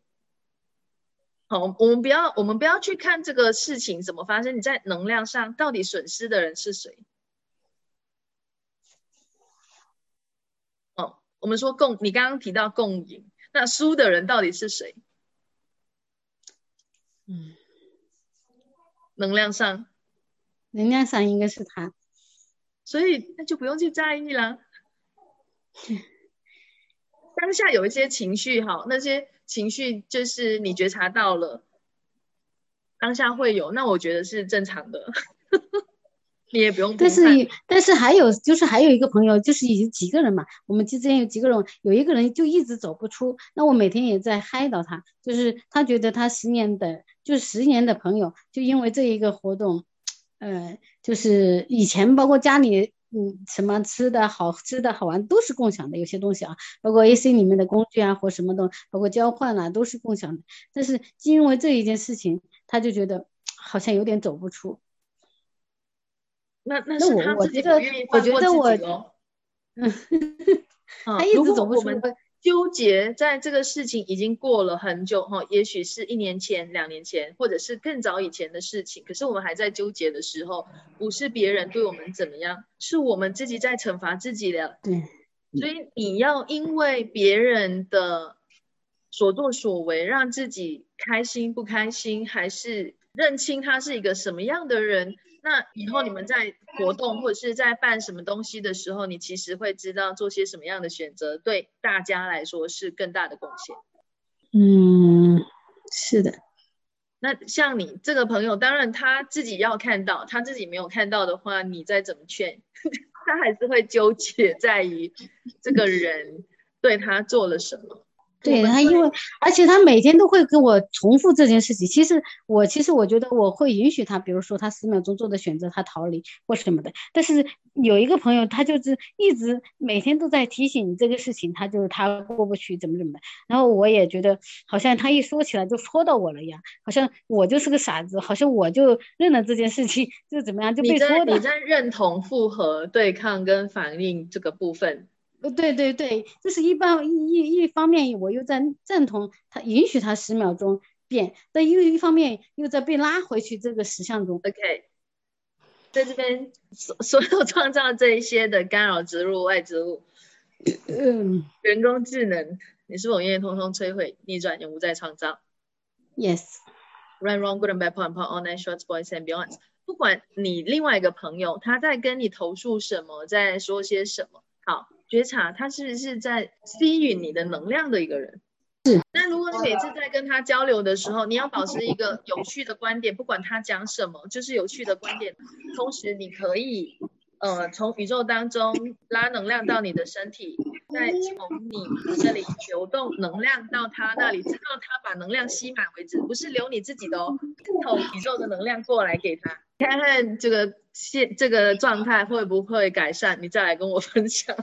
好，我们不要，我们不要去看这个事情怎么发生。你在能量上到底损失的人是谁？哦，我们说共，你刚刚提到共赢，那输的人到底是谁？嗯，能量上。能量上应该是他，所以那就不用去在意了。当下有一些情绪，哈，那些情绪就是你觉察到了，当下会有，那我觉得是正常的。你也不用。但是，但是还有就是还有一个朋友，就是有几个人嘛，我们之间有几个人，有一个人就一直走不出。那我每天也在嗨到他，就是他觉得他十年的，就十年的朋友，就因为这一个活动。呃，就是以前包括家里嗯，什么吃的好吃的好玩都是共享的，有些东西啊，包括 AC 里面的工具啊或什么东，包括交换啊都是共享的。但是因为这一件事情，他就觉得 好像有点走不出。那那是他自己不愿意我觉得我，嗯，他一直走不出。纠结在这个事情已经过了很久哈，也许是一年前、两年前，或者是更早以前的事情。可是我们还在纠结的时候，不是别人对我们怎么样，是我们自己在惩罚自己了。对，所以你要因为别人的所作所为让自己开心不开心，还是认清他是一个什么样的人？那以后你们在活动或者是在办什么东西的时候，你其实会知道做些什么样的选择，对大家来说是更大的贡献。嗯，是的。那像你这个朋友，当然他自己要看到，他自己没有看到的话，你再怎么劝，他还是会纠结在于这个人对他做了什么。对他，因为而且他每天都会跟我重复这件事情。其实我其实我觉得我会允许他，比如说他十秒钟做的选择，他逃离或什么的。但是有一个朋友，他就是一直每天都在提醒你这个事情，他就是他过不去，怎么怎么的。然后我也觉得好像他一说起来就戳到我了一样，好像我就是个傻子，好像我就认了这件事情，就怎么样就被戳的。你在认同复合、对抗跟反应这个部分。呃，对对对，这是一般一一方面，我又在赞同他允许他十秒钟变，但又一方面又在被拉回去这个实相中。OK，在这边所所有创造这一些的干扰植入外植物，嗯，人工智能，你是否愿意通通摧毁、逆转、永不再创造？Yes。Run, wrong, good and bad, point, point, all night, shorts, boys and beyond。不管你另外一个朋友他在跟你投诉什么，在说些什么，好。觉察他是不是在吸引你的能量的一个人？是。那如果你每次在跟他交流的时候，你要保持一个有趣的观点，不管他讲什么，就是有趣的观点。同时，你可以呃从宇宙当中拉能量到你的身体，再从你这里流动能量到他那里，直到他把能量吸满为止，不是留你自己的哦，从宇宙的能量过来给他，看看这个现这个状态会不会改善，你再来跟我分享。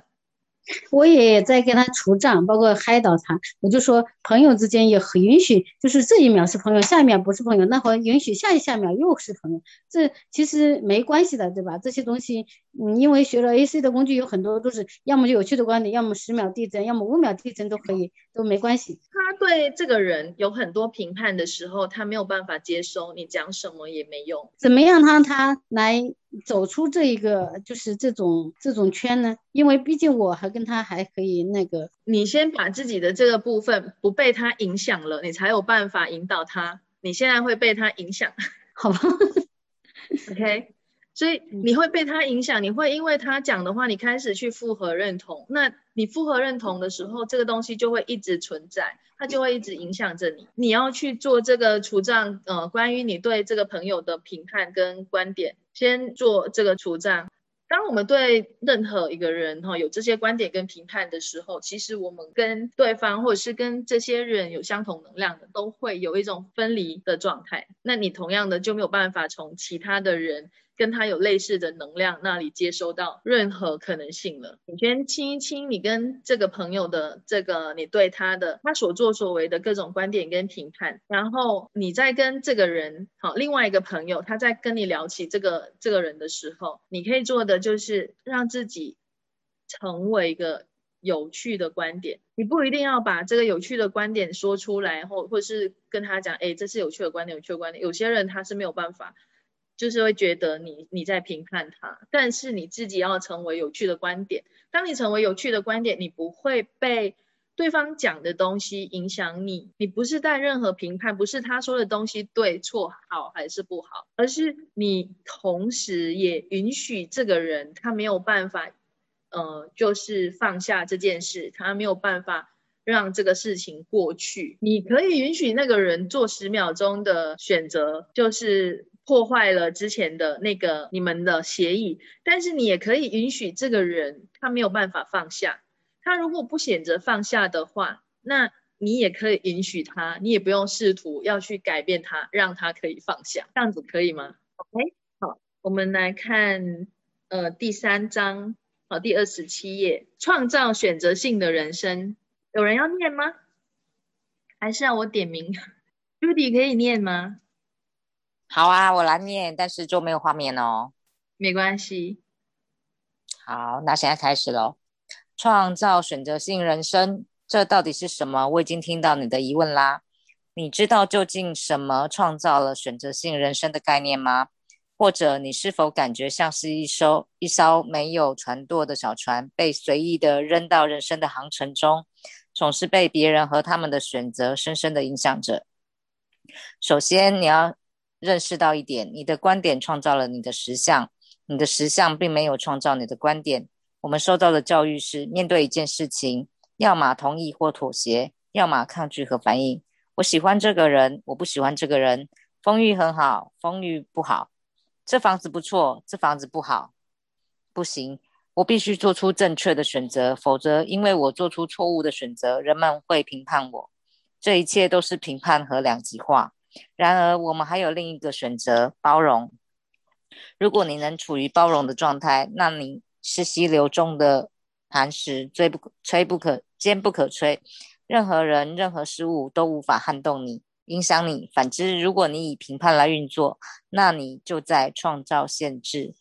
我也在跟他除障，包括嗨导他。我就说，朋友之间也很允许，就是这一秒是朋友，下一秒不是朋友，那会允许下一下秒又是朋友。这其实没关系的，对吧？这些东西，嗯，因为学了 AC 的工具有很多都是，要么就有趣的观点，要么十秒递增，要么五秒递增都可以，都没关系。他对这个人有很多评判的时候，他没有办法接收，你讲什么也没用。怎么样让他来？走出这一个就是这种这种圈呢，因为毕竟我还跟他还可以那个，你先把自己的这个部分不被他影响了，你才有办法引导他。你现在会被他影响，好吧？OK，所以你会被他影响，你会因为他讲的话，你开始去复合认同。那你复合认同的时候，这个东西就会一直存在。它就会一直影响着你，你要去做这个除障，呃，关于你对这个朋友的评判跟观点，先做这个除障。当我们对任何一个人哈有这些观点跟评判的时候，其实我们跟对方或者是跟这些人有相同能量的，都会有一种分离的状态。那你同样的就没有办法从其他的人。跟他有类似的能量，那里接收到任何可能性了。你先清一清你跟这个朋友的这个，你对他的他所作所为的各种观点跟评判，然后你再跟这个人，好，另外一个朋友，他在跟你聊起这个这个人的时候，你可以做的就是让自己成为一个有趣的观点。你不一定要把这个有趣的观点说出来，或或是跟他讲，哎，这是有趣的观点，有趣的观点。有些人他是没有办法。就是会觉得你你在评判他，但是你自己要成为有趣的观点。当你成为有趣的观点，你不会被对方讲的东西影响你。你不是带任何评判，不是他说的东西对错好还是不好，而是你同时也允许这个人他没有办法，呃，就是放下这件事，他没有办法让这个事情过去。你可以允许那个人做十秒钟的选择，就是。破坏了之前的那个你们的协议，但是你也可以允许这个人他没有办法放下。他如果不选择放下的话，那你也可以允许他，你也不用试图要去改变他，让他可以放下，这样子可以吗？OK，好，我们来看，呃第三章，好，第二十七页，创造选择性的人生，有人要念吗？还是要我点名？Judy 可以念吗？好啊，我来念，但是就没有画面哦。没关系。好，那现在开始喽。创造选择性人生，这到底是什么？我已经听到你的疑问啦。你知道究竟什么创造了选择性人生的概念吗？或者你是否感觉像是一艘一艘没有船舵的小船，被随意的扔到人生的航程中，总是被别人和他们的选择深深的影响着？首先，你要认识到一点：你的观点创造了你的实相，你的实相并没有创造你的观点。我们受到的教育是：面对一件事情，要么同意或妥协，要么抗拒和反应。我喜欢这个人，我不喜欢这个人。风雨很好，风雨不好。这房子不错，这房子不好。不行，我必须做出正确的选择，否则因为我做出错误的选择，人们会评判我。这一切都是评判和两极化。然而，我们还有另一个选择——包容。如果你能处于包容的状态，那你是溪流中的磐石，最不吹不可，坚不可摧。任何人、任何事物都无法撼动你、影响你。反之，如果你以评判来运作，那你就在创造限制。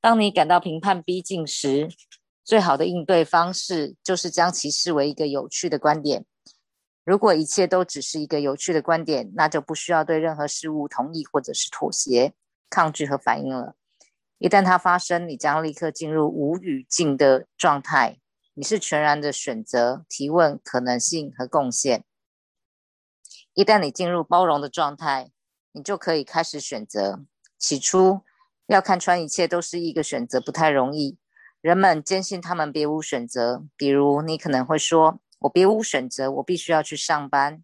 当你感到评判逼近时，最好的应对方式就是将其视为一个有趣的观点。如果一切都只是一个有趣的观点，那就不需要对任何事物同意或者是妥协、抗拒和反应了。一旦它发生，你将立刻进入无语境的状态。你是全然的选择、提问、可能性和贡献。一旦你进入包容的状态，你就可以开始选择。起初要看穿一切都是一个选择不太容易。人们坚信他们别无选择。比如，你可能会说：“我别无选择，我必须要去上班。”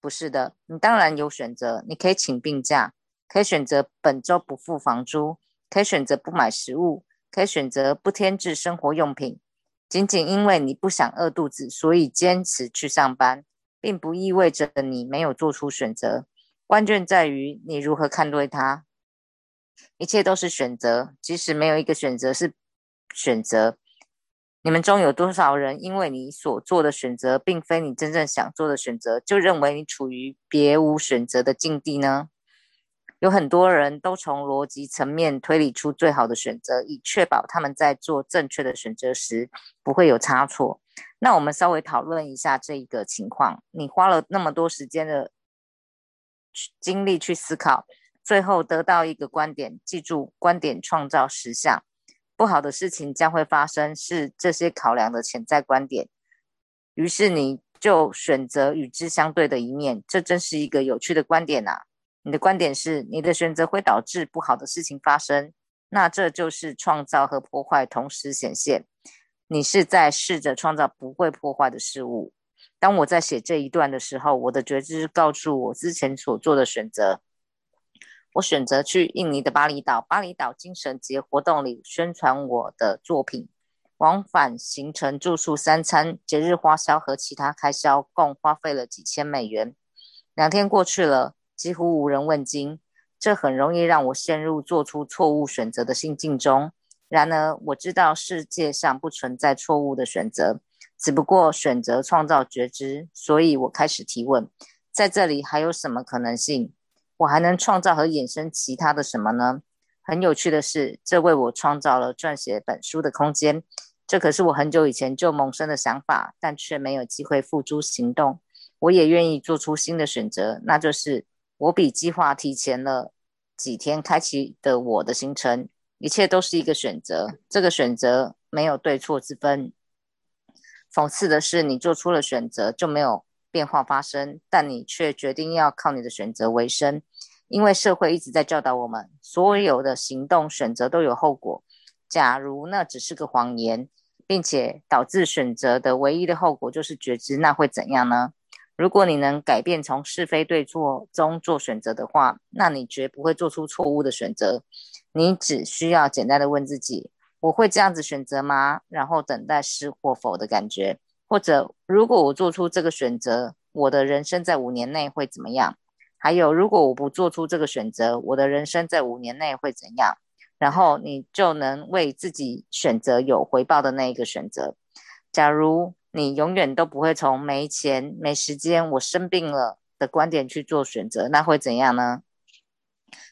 不是的，你当然有选择。你可以请病假，可以选择本周不付房租，可以选择不买食物，可以选择不添置生活用品。仅仅因为你不想饿肚子，所以坚持去上班，并不意味着你没有做出选择。关键在于你如何看待它。一切都是选择，即使没有一个选择是选择。你们中有多少人，因为你所做的选择并非你真正想做的选择，就认为你处于别无选择的境地呢？有很多人都从逻辑层面推理出最好的选择，以确保他们在做正确的选择时不会有差错。那我们稍微讨论一下这一个情况：你花了那么多时间的精力去思考，最后得到一个观点。记住，观点创造实相。不好的事情将会发生，是这些考量的潜在观点。于是你就选择与之相对的一面。这真是一个有趣的观点呐！你的观点是，你的选择会导致不好的事情发生，那这就是创造和破坏同时显现。你是在试着创造不会破坏的事物。当我在写这一段的时候，我的觉知告诉我之前所做的选择。我选择去印尼的巴厘岛，巴厘岛精神节活动里宣传我的作品，往返行程、住宿、三餐、节日花销和其他开销，共花费了几千美元。两天过去了。几乎无人问津，这很容易让我陷入做出错误选择的心境中。然而，我知道世界上不存在错误的选择，只不过选择创造觉知。所以我开始提问：在这里还有什么可能性？我还能创造和衍生其他的什么呢？很有趣的是，这为我创造了撰写本书的空间。这可是我很久以前就萌生的想法，但却没有机会付诸行动。我也愿意做出新的选择，那就是。我比计划提前了几天开启的我的行程，一切都是一个选择。这个选择没有对错之分。讽刺的是，你做出了选择就没有变化发生，但你却决定要靠你的选择为生。因为社会一直在教导我们，所有的行动选择都有后果。假如那只是个谎言，并且导致选择的唯一的后果就是觉知，那会怎样呢？如果你能改变从是非对错中做选择的话，那你绝不会做出错误的选择。你只需要简单的问自己：我会这样子选择吗？然后等待是或否的感觉。或者，如果我做出这个选择，我的人生在五年内会怎么样？还有，如果我不做出这个选择，我的人生在五年内会怎样？然后你就能为自己选择有回报的那一个选择。假如你永远都不会从没钱、没时间、我生病了的观点去做选择，那会怎样呢？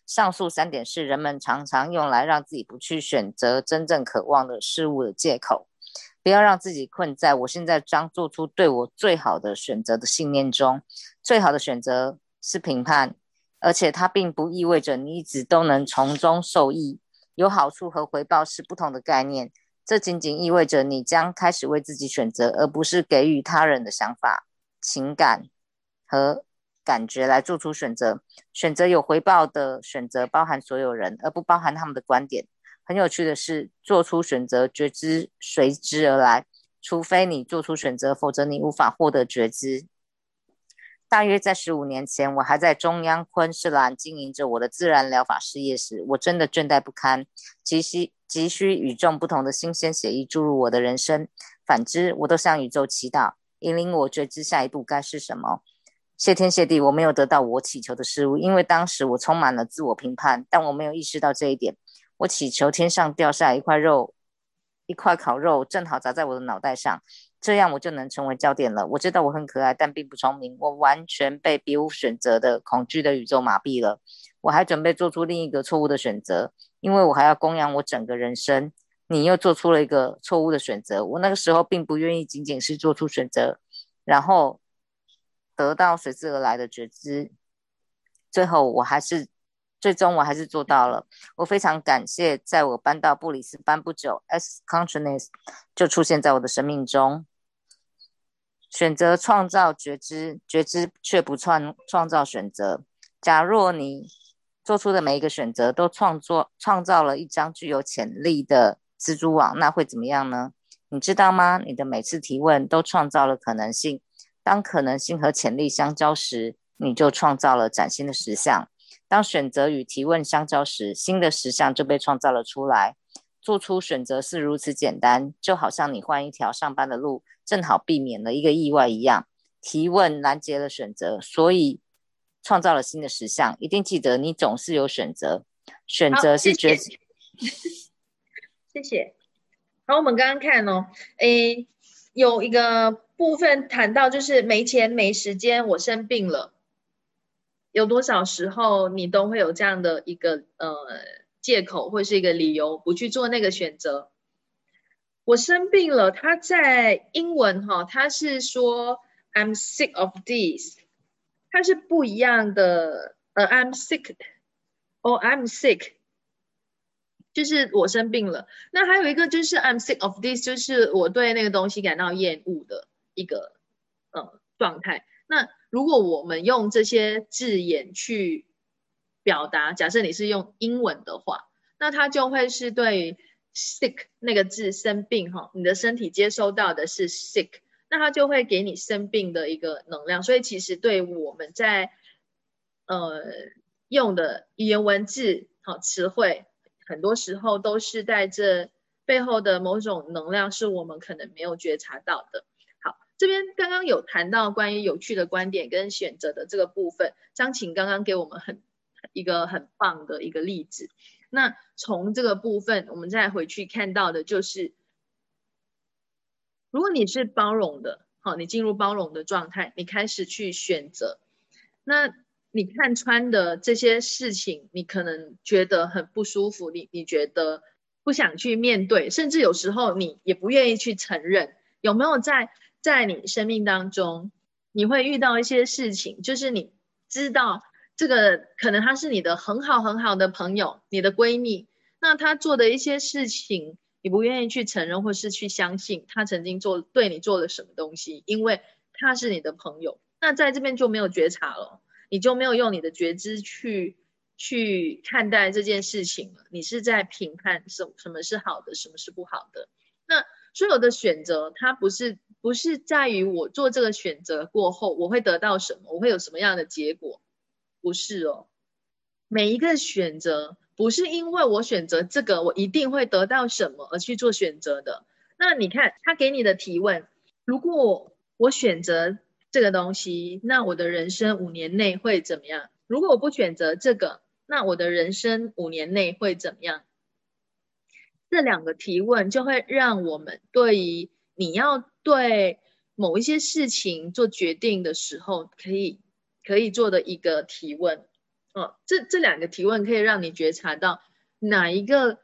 上述三点是人们常常用来让自己不去选择真正渴望的事物的借口。不要让自己困在我现在将做出对我最好的选择的信念中。最好的选择是评判，而且它并不意味着你一直都能从中受益。有好处和回报是不同的概念。这仅仅意味着你将开始为自己选择，而不是给予他人的想法、情感和感觉来做出选择。选择有回报的选择包含所有人，而不包含他们的观点。很有趣的是，做出选择，觉知随之而来。除非你做出选择，否则你无法获得觉知。大约在十五年前，我还在中央昆士兰经营着我的自然疗法事业时，我真的倦怠不堪，急需急需与众不同的新鲜血液注入我的人生。反之，我都向宇宙祈祷，引领我觉知下一步该是什么。谢天谢地，我没有得到我祈求的事物，因为当时我充满了自我评判，但我没有意识到这一点。我祈求天上掉下一块肉，一块烤肉，正好砸在我的脑袋上，这样我就能成为焦点了。我知道我很可爱，但并不聪明。我完全被别无选择的恐惧的宇宙麻痹了。我还准备做出另一个错误的选择，因为我还要供养我整个人生。你又做出了一个错误的选择。我那个时候并不愿意仅仅是做出选择，然后得到随之而来的觉知。最后，我还是。最终我还是做到了，我非常感谢，在我搬到布里斯班不久，S consciousness 就出现在我的生命中。选择创造觉知，觉知却不创创造选择。假若你做出的每一个选择都创作创造了一张具有潜力的蜘蛛网，那会怎么样呢？你知道吗？你的每次提问都创造了可能性。当可能性和潜力相交时，你就创造了崭新的实相。当选择与提问相交时，新的实相就被创造了出来。做出选择是如此简单，就好像你换一条上班的路，正好避免了一个意外一样。提问拦截了选择，所以创造了新的实相。一定记得，你总是有选择，选择是决。谢谢。好，我们刚刚看哦，诶，有一个部分谈到就是没钱没时间，我生病了。有多少时候你都会有这样的一个呃借口或是一个理由不去做那个选择？我生病了，他在英文哈，他是说 I'm sick of this，它是不一样的。呃，I'm sick，哦，I'm sick，就是我生病了。那还有一个就是 I'm sick of this，就是我对那个东西感到厌恶的一个呃状态。那如果我们用这些字眼去表达，假设你是用英文的话，那它就会是对 sick 那个字生病哈，你的身体接收到的是 sick，那它就会给你生病的一个能量。所以其实对我们在呃用的语言文字好词汇，很多时候都是在这背后的某种能量，是我们可能没有觉察到的。这边刚刚有谈到关于有趣的观点跟选择的这个部分，张晴刚刚给我们很一个很棒的一个例子。那从这个部分，我们再回去看到的就是，如果你是包容的，好，你进入包容的状态，你开始去选择，那你看穿的这些事情，你可能觉得很不舒服，你你觉得不想去面对，甚至有时候你也不愿意去承认，有没有在？在你生命当中，你会遇到一些事情，就是你知道这个可能他是你的很好很好的朋友，你的闺蜜，那他做的一些事情，你不愿意去承认或是去相信他曾经做对你做了什么东西，因为他是你的朋友，那在这边就没有觉察了，你就没有用你的觉知去去看待这件事情了，你是在评判什什么是好的，什么是不好的，那所有的选择，它不是。不是在于我做这个选择过后我会得到什么，我会有什么样的结果，不是哦。每一个选择不是因为我选择这个我一定会得到什么而去做选择的。那你看他给你的提问，如果我选择这个东西，那我的人生五年内会怎么样？如果我不选择这个，那我的人生五年内会怎么样？这两个提问就会让我们对于你要对某一些事情做决定的时候，可以可以做的一个提问。哦，这这两个提问可以让你觉察到哪一个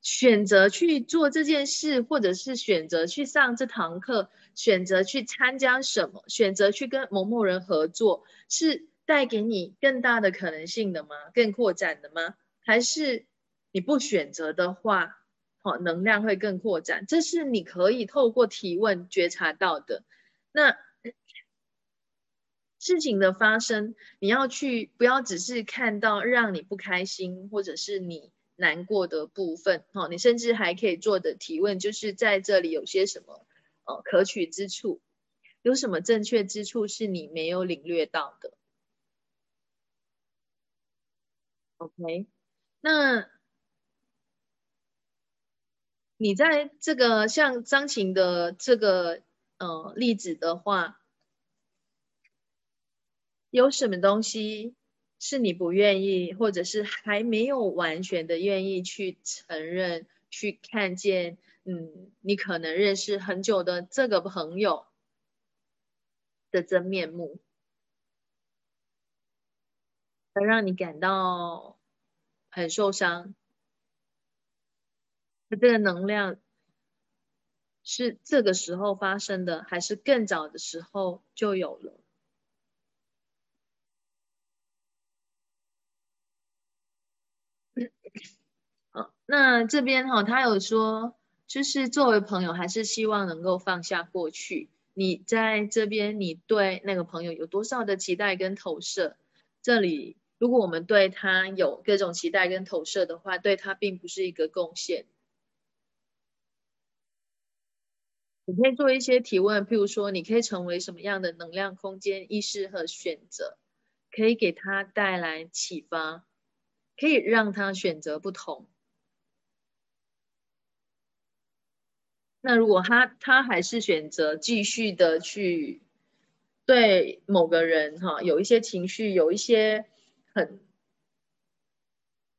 选择去做这件事，或者是选择去上这堂课，选择去参加什么，选择去跟某某人合作，是带给你更大的可能性的吗？更扩展的吗？还是你不选择的话，哦，能量会更扩展？这是你可以透过提问觉察到的。那。事情的发生，你要去不要只是看到让你不开心或者是你难过的部分，哦，你甚至还可以做的提问，就是在这里有些什么哦可取之处，有什么正确之处是你没有领略到的。OK，那你在这个像张琴的这个呃例子的话。有什么东西是你不愿意，或者是还没有完全的愿意去承认、去看见？嗯，你可能认识很久的这个朋友的真面目，而让你感到很受伤。那这个能量是这个时候发生的，还是更早的时候就有了？那这边哈，他有说，就是作为朋友，还是希望能够放下过去。你在这边，你对那个朋友有多少的期待跟投射？这里，如果我们对他有各种期待跟投射的话，对他并不是一个贡献。你可以做一些提问，譬如说，你可以成为什么样的能量空间、意识和选择，可以给他带来启发，可以让他选择不同。那如果他他还是选择继续的去对某个人哈有一些情绪，有一些很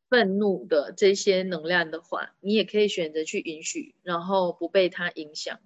愤怒的这些能量的话，你也可以选择去允许，然后不被他影响。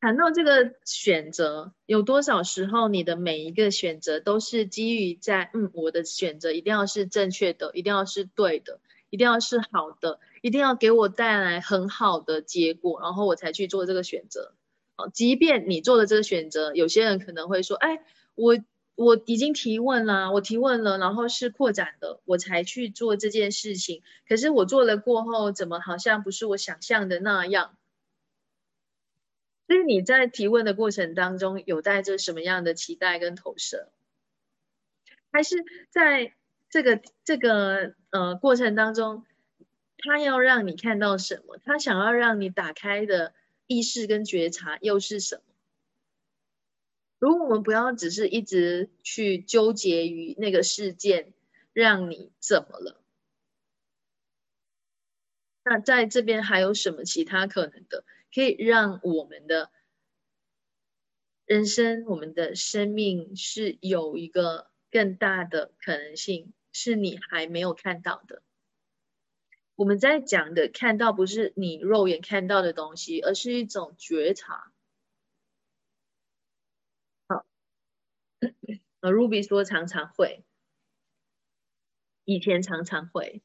谈到这个选择，有多少时候你的每一个选择都是基于在嗯，我的选择一定要是正确的，一定要是对的，一定要是好的，一定要给我带来很好的结果，然后我才去做这个选择。哦，即便你做了这个选择，有些人可能会说，哎，我我已经提问了，我提问了，然后是扩展的，我才去做这件事情。可是我做了过后，怎么好像不是我想象的那样？所以你在提问的过程当中，有带着什么样的期待跟投射？还是在这个这个呃过程当中，他要让你看到什么？他想要让你打开的意识跟觉察又是什么？如果我们不要只是一直去纠结于那个事件，让你怎么了？那在这边还有什么其他可能的？可以让我们的人生、我们的生命是有一个更大的可能性，是你还没有看到的。我们在讲的看到，不是你肉眼看到的东西，而是一种觉察。好，呃，Ruby 说常常会，以前常常会。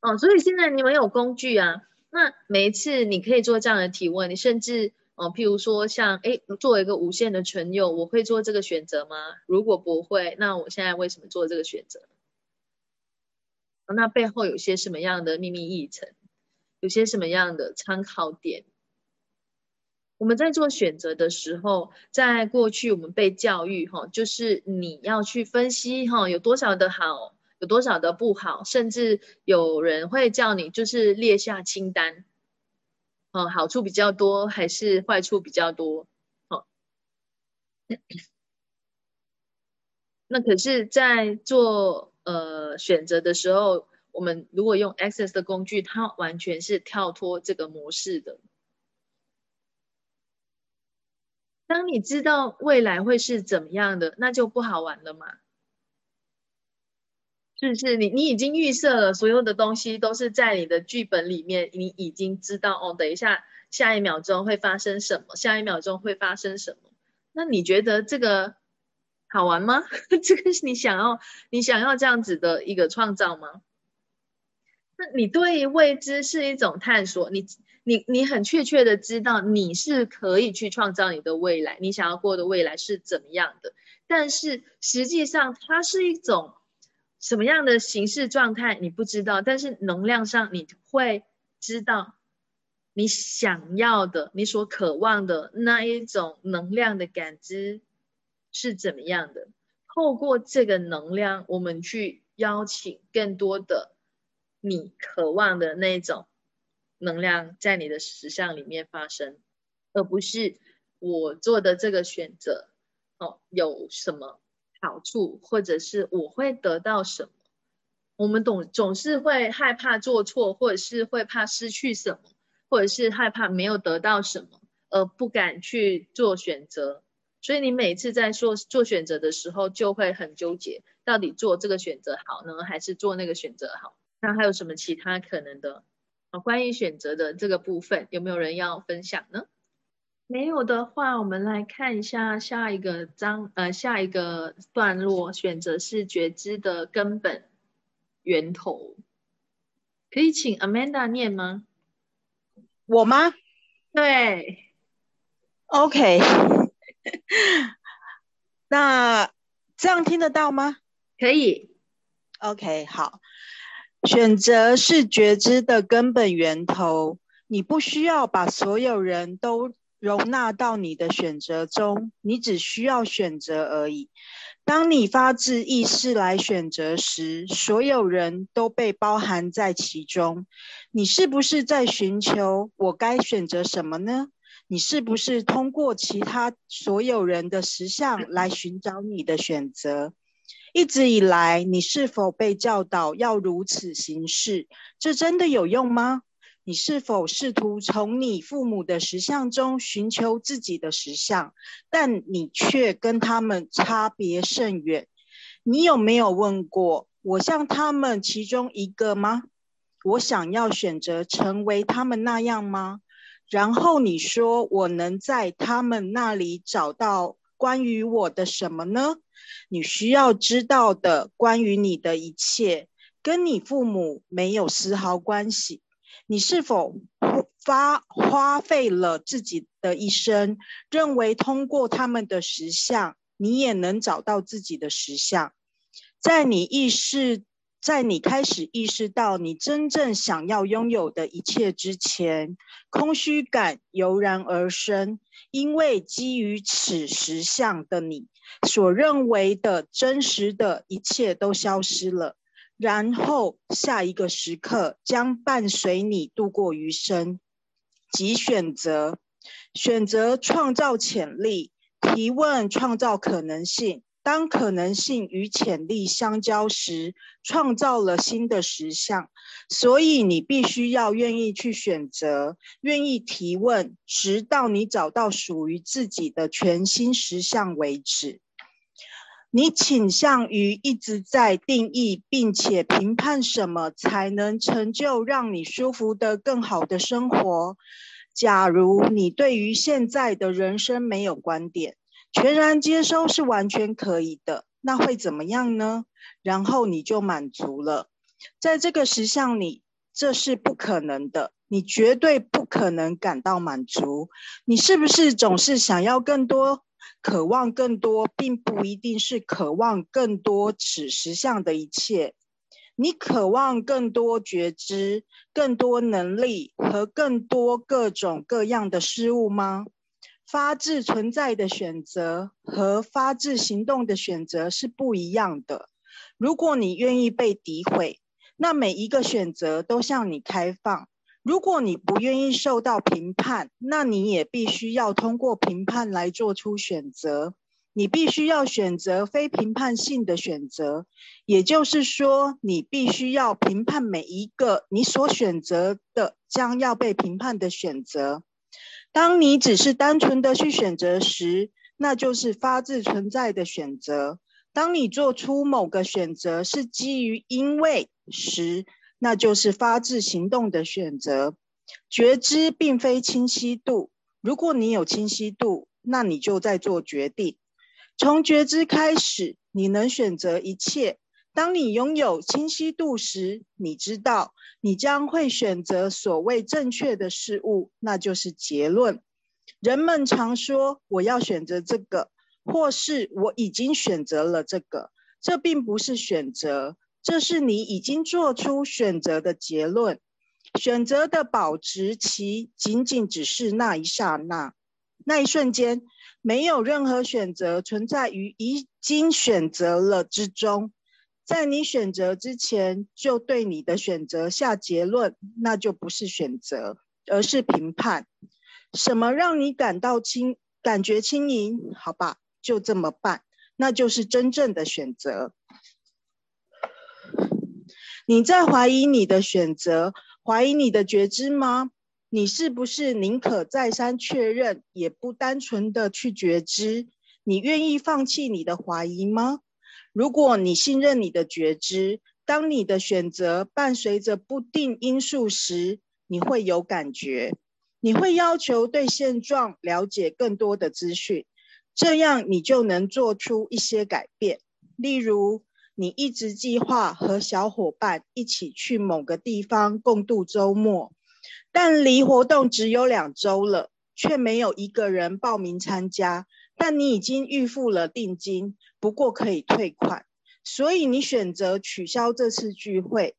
哦，所以现在你们有工具啊。那每一次你可以做这样的提问，你甚至哦，譬如说像哎，作为一个无限的存有，我会做这个选择吗？如果不会，那我现在为什么做这个选择？那背后有些什么样的秘密议程？有些什么样的参考点？我们在做选择的时候，在过去我们被教育哈，就是你要去分析哈，有多少的好。有多少的不好，甚至有人会叫你就是列下清单，哦，好处比较多还是坏处比较多？哦，那可是，在做呃选择的时候，我们如果用 Access 的工具，它完全是跳脱这个模式的。当你知道未来会是怎么样的，那就不好玩了嘛。是是？你你已经预设了所有的东西都是在你的剧本里面，你已经知道哦，等一下下一秒钟会发生什么，下一秒钟会发生什么？那你觉得这个好玩吗？这个是你想要你想要这样子的一个创造吗？那你对未知是一种探索，你你你很确切的知道你是可以去创造你的未来，你想要过的未来是怎么样的？但是实际上它是一种什么样的形式状态，你不知道，但是能量上你会知道你想要的、你所渴望的那一种能量的感知是怎么样的。透过这个能量，我们去邀请更多的。你渴望的那种能量在你的实相里面发生，而不是我做的这个选择哦有什么好处，或者是我会得到什么？我们总总是会害怕做错，或者是会怕失去什么，或者是害怕没有得到什么，而不敢去做选择。所以你每次在做做选择的时候，就会很纠结，到底做这个选择好呢，还是做那个选择好？那还有什么其他可能的？关于选择的这个部分，有没有人要分享呢？没有的话，我们来看一下下一个章，呃，下一个段落，选择是觉知的根本源头。可以请 Amanda 念吗？我吗？对。OK。那这样听得到吗？可以。OK，好。选择是觉知的根本源头，你不需要把所有人都容纳到你的选择中，你只需要选择而已。当你发自意识来选择时，所有人都被包含在其中。你是不是在寻求我该选择什么呢？你是不是通过其他所有人的实相来寻找你的选择？一直以来，你是否被教导要如此行事？这真的有用吗？你是否试图从你父母的实相中寻求自己的实相，但你却跟他们差别甚远？你有没有问过：我像他们其中一个吗？我想要选择成为他们那样吗？然后你说：我能在他们那里找到关于我的什么呢？你需要知道的关于你的一切，跟你父母没有丝毫关系。你是否花花费了自己的一生，认为通过他们的实相，你也能找到自己的实相？在你意识，在你开始意识到你真正想要拥有的一切之前，空虚感油然而生，因为基于此实相的你。所认为的真实的一切都消失了，然后下一个时刻将伴随你度过余生。即选择，选择创造潜力，提问创造可能性。当可能性与潜力相交时，创造了新的实相。所以你必须要愿意去选择，愿意提问，直到你找到属于自己的全新实相为止。你倾向于一直在定义并且评判什么才能成就让你舒服的更好的生活。假如你对于现在的人生没有观点。全然接收是完全可以的，那会怎么样呢？然后你就满足了。在这个实相里，这是不可能的，你绝对不可能感到满足。你是不是总是想要更多、渴望更多，并不一定是渴望更多此实相的一切。你渴望更多觉知、更多能力和更多各种各样的事物吗？发自存在的选择和发自行动的选择是不一样的。如果你愿意被诋毁，那每一个选择都向你开放；如果你不愿意受到评判，那你也必须要通过评判来做出选择。你必须要选择非评判性的选择，也就是说，你必须要评判每一个你所选择的将要被评判的选择。当你只是单纯的去选择时，那就是发自存在的选择。当你做出某个选择是基于因为时，那就是发自行动的选择。觉知并非清晰度，如果你有清晰度，那你就在做决定。从觉知开始，你能选择一切。当你拥有清晰度时，你知道你将会选择所谓正确的事物，那就是结论。人们常说：“我要选择这个。”或是我已经选择了这个，这并不是选择，这是你已经做出选择的结论。选择的保值期仅仅只是那一刹那，那一瞬间，没有任何选择存在于已经选择了之中。在你选择之前就对你的选择下结论，那就不是选择，而是评判。什么让你感到轻，感觉轻盈？好吧。就这么办，那就是真正的选择。你在怀疑你的选择，怀疑你的觉知吗？你是不是宁可再三确认，也不单纯的去觉知？你愿意放弃你的怀疑吗？如果你信任你的觉知，当你的选择伴随着不定因素时，你会有感觉，你会要求对现状了解更多的资讯。这样你就能做出一些改变。例如，你一直计划和小伙伴一起去某个地方共度周末，但离活动只有两周了，却没有一个人报名参加。但你已经预付了定金，不过可以退款，所以你选择取消这次聚会。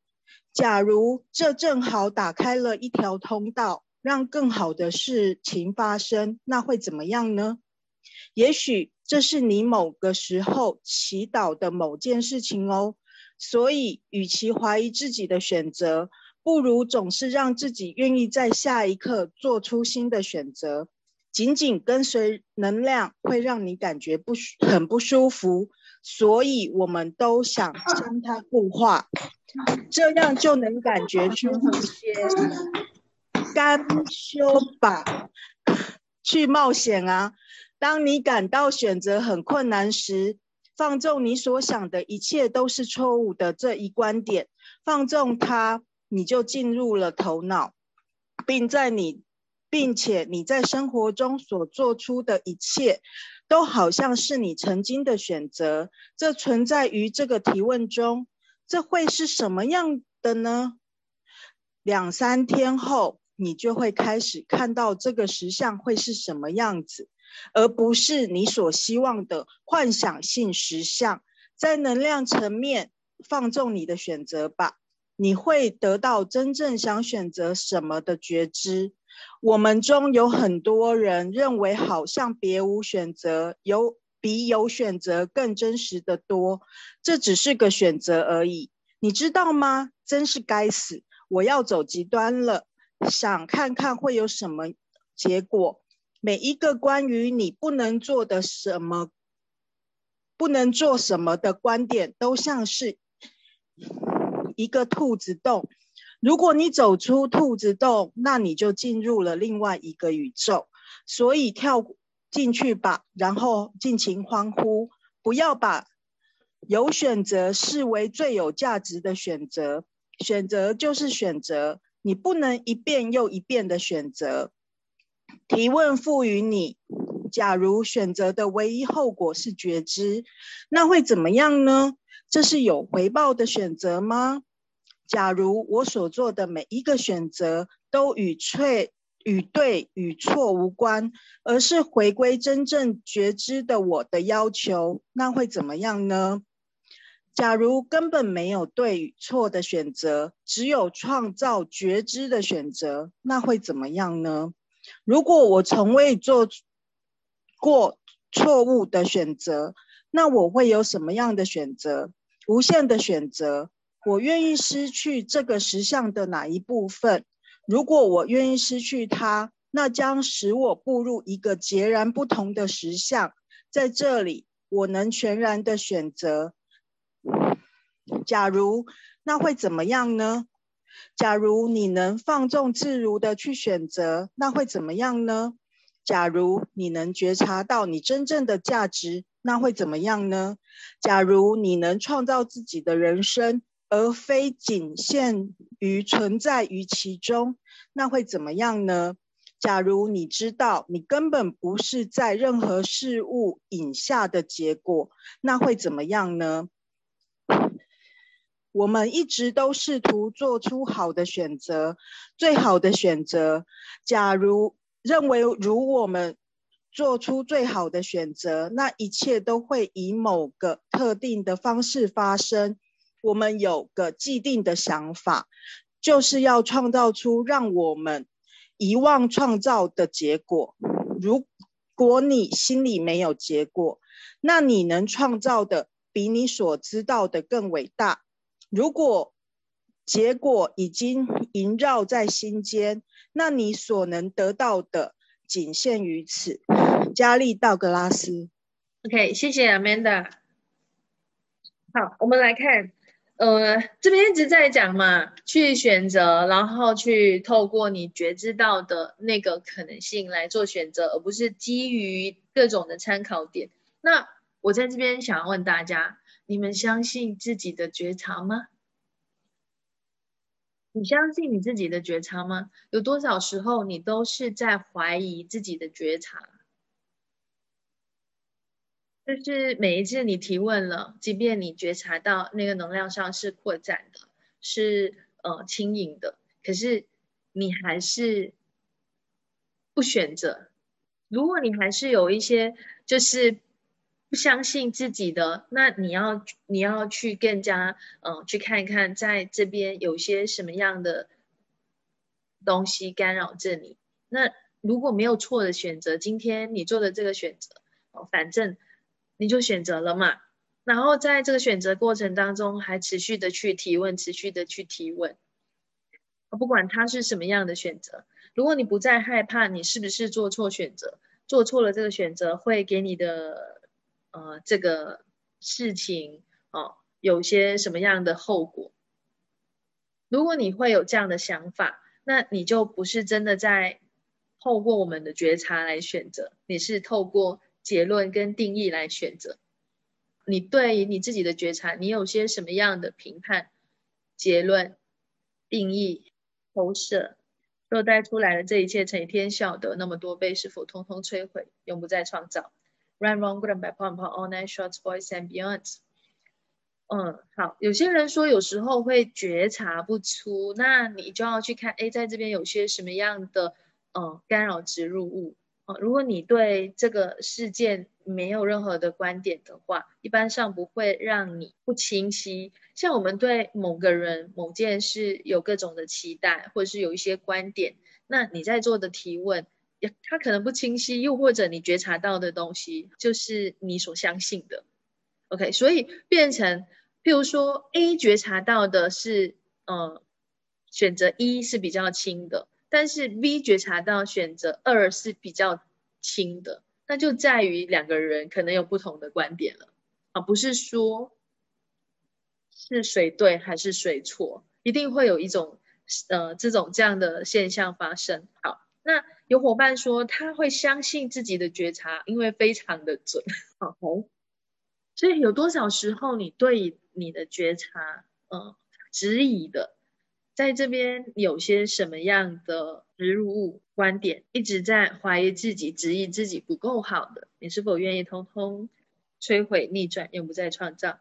假如这正好打开了一条通道，让更好的事情发生，那会怎么样呢？也许这是你某个时候祈祷的某件事情哦。所以，与其怀疑自己的选择，不如总是让自己愿意在下一刻做出新的选择。紧紧跟随能量会让你感觉不很不舒服，所以我们都想将它固化，这样就能感觉舒服些。干修吧，去冒险啊！当你感到选择很困难时，放纵你所想的一切都是错误的这一观点，放纵它，你就进入了头脑，并在你，并且你在生活中所做出的一切，都好像是你曾经的选择。这存在于这个提问中，这会是什么样的呢？两三天后，你就会开始看到这个实像会是什么样子。而不是你所希望的幻想性实相，在能量层面放纵你的选择吧，你会得到真正想选择什么的觉知。我们中有很多人认为，好像别无选择，有比有选择更真实的多。这只是个选择而已，你知道吗？真是该死！我要走极端了，想看看会有什么结果。每一个关于你不能做的什么、不能做什么的观点，都像是一个兔子洞。如果你走出兔子洞，那你就进入了另外一个宇宙。所以跳进去吧，然后尽情欢呼。不要把有选择视为最有价值的选择。选择就是选择，你不能一遍又一遍的选择。提问赋予你：假如选择的唯一后果是觉知，那会怎么样呢？这是有回报的选择吗？假如我所做的每一个选择都与错、与对、与错无关，而是回归真正觉知的我的要求，那会怎么样呢？假如根本没有对与错的选择，只有创造觉知的选择，那会怎么样呢？如果我从未做过错误的选择，那我会有什么样的选择？无限的选择。我愿意失去这个实相的哪一部分？如果我愿意失去它，那将使我步入一个截然不同的实相。在这里，我能全然的选择。假如那会怎么样呢？假如你能放纵自如的去选择，那会怎么样呢？假如你能觉察到你真正的价值，那会怎么样呢？假如你能创造自己的人生，而非仅限于存在于其中，那会怎么样呢？假如你知道你根本不是在任何事物引下的结果，那会怎么样呢？我们一直都试图做出好的选择，最好的选择。假如认为如我们做出最好的选择，那一切都会以某个特定的方式发生。我们有个既定的想法，就是要创造出让我们遗忘创造的结果。如果你心里没有结果，那你能创造的比你所知道的更伟大。如果结果已经萦绕在心间，那你所能得到的仅限于此。加利道格拉斯。OK，谢谢 Amanda。好，我们来看，呃，这边一直在讲嘛，去选择，然后去透过你觉知到的那个可能性来做选择，而不是基于各种的参考点。那我在这边想要问大家。你们相信自己的觉察吗？你相信你自己的觉察吗？有多少时候你都是在怀疑自己的觉察？就是每一次你提问了，即便你觉察到那个能量上是扩展的，是呃轻盈的，可是你还是不选择。如果你还是有一些就是。相信自己的，那你要你要去更加嗯去看一看，在这边有些什么样的东西干扰着你。那如果没有错的选择，今天你做的这个选择，哦，反正你就选择了嘛。然后在这个选择过程当中，还持续的去提问，持续的去提问，不管它是什么样的选择。如果你不再害怕，你是不是做错选择？做错了这个选择会给你的。呃，这个事情哦，有些什么样的后果？如果你会有这样的想法，那你就不是真的在透过我们的觉察来选择，你是透过结论跟定义来选择。你对你自己的觉察，你有些什么样的评判、结论、定义、投射，若带出来的这一切，成天晓得那么多倍，是否通通摧毁，永不再创造？Run, run, good and bad, pump, pump, all night, shorts, boys and beyond。嗯，好，有些人说有时候会觉察不出，那你就要去看，哎，在这边有些什么样的嗯干扰植入物啊？如果你对这个事件没有任何的观点的话，一般上不会让你不清晰。像我们对某个人、某件事有各种的期待，或者是有一些观点，那你在做的提问。他可能不清晰，又或者你觉察到的东西就是你所相信的，OK，所以变成，譬如说 A 觉察到的是，嗯，选择一是比较轻的，但是 B 觉察到选择二是比较轻的，那就在于两个人可能有不同的观点了，啊，不是说是谁对还是谁错，一定会有一种，呃，这种这样的现象发生。好，那。有伙伴说他会相信自己的觉察，因为非常的准。好，所以有多少时候你对你的觉察，嗯，质疑的，在这边有些什么样的植入物观点，一直在怀疑自己，质疑自己不够好的，你是否愿意通通摧毁、逆转，永不再创造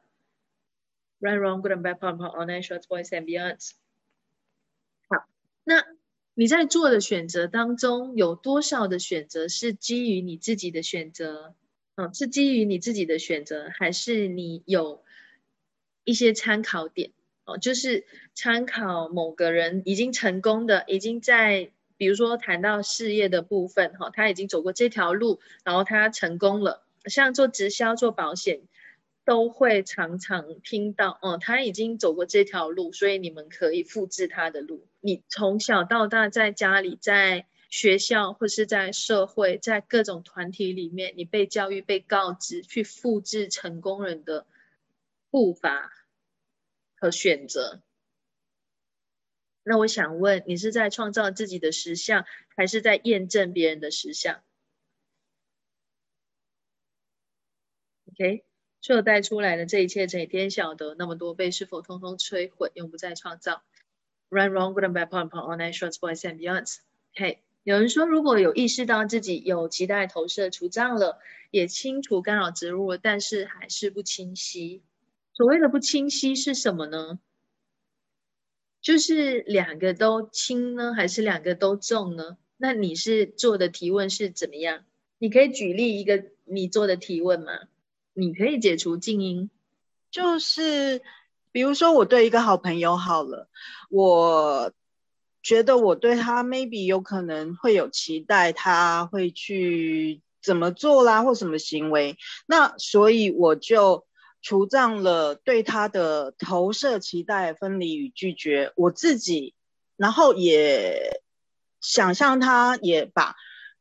？Run, wrong, good and bad, pump, pump, all night, shorts, boys and beyonds。好，那。你在做的选择当中，有多少的选择是基于你自己的选择？嗯，是基于你自己的选择，还是你有一些参考点？哦，就是参考某个人已经成功的，已经在，比如说谈到事业的部分，哈，他已经走过这条路，然后他成功了，像做直销、做保险。都会常常听到哦他已经走过这条路所以你们可以复制他的路。你从小到大在家里在学校或是在社会在各种团体里面你被教育被告知去复制成功人的步伐和选择。那我想问你是在创造自己的实相还是在验证别人的实相 ok 所带出来的这一切，这天晓得那么多被是否通通摧毁，永不再创造？Run, wrong, good and bad, point, point, all night, shorts, boys and beyonds. OK，有人说，如果有意识到自己有期待投射除障了，也清除干扰植入了，但是还是不清晰。所谓的不清晰是什么呢？就是两个都轻呢，还是两个都重呢？那你是做的提问是怎么样？你可以举例一个你做的提问吗？你可以解除静音，就是比如说我对一个好朋友好了，我觉得我对他 maybe 有可能会有期待，他会去怎么做啦，或什么行为，那所以我就。除障了对他的投射、期待、分离与拒绝，我自己，然后也想象他也把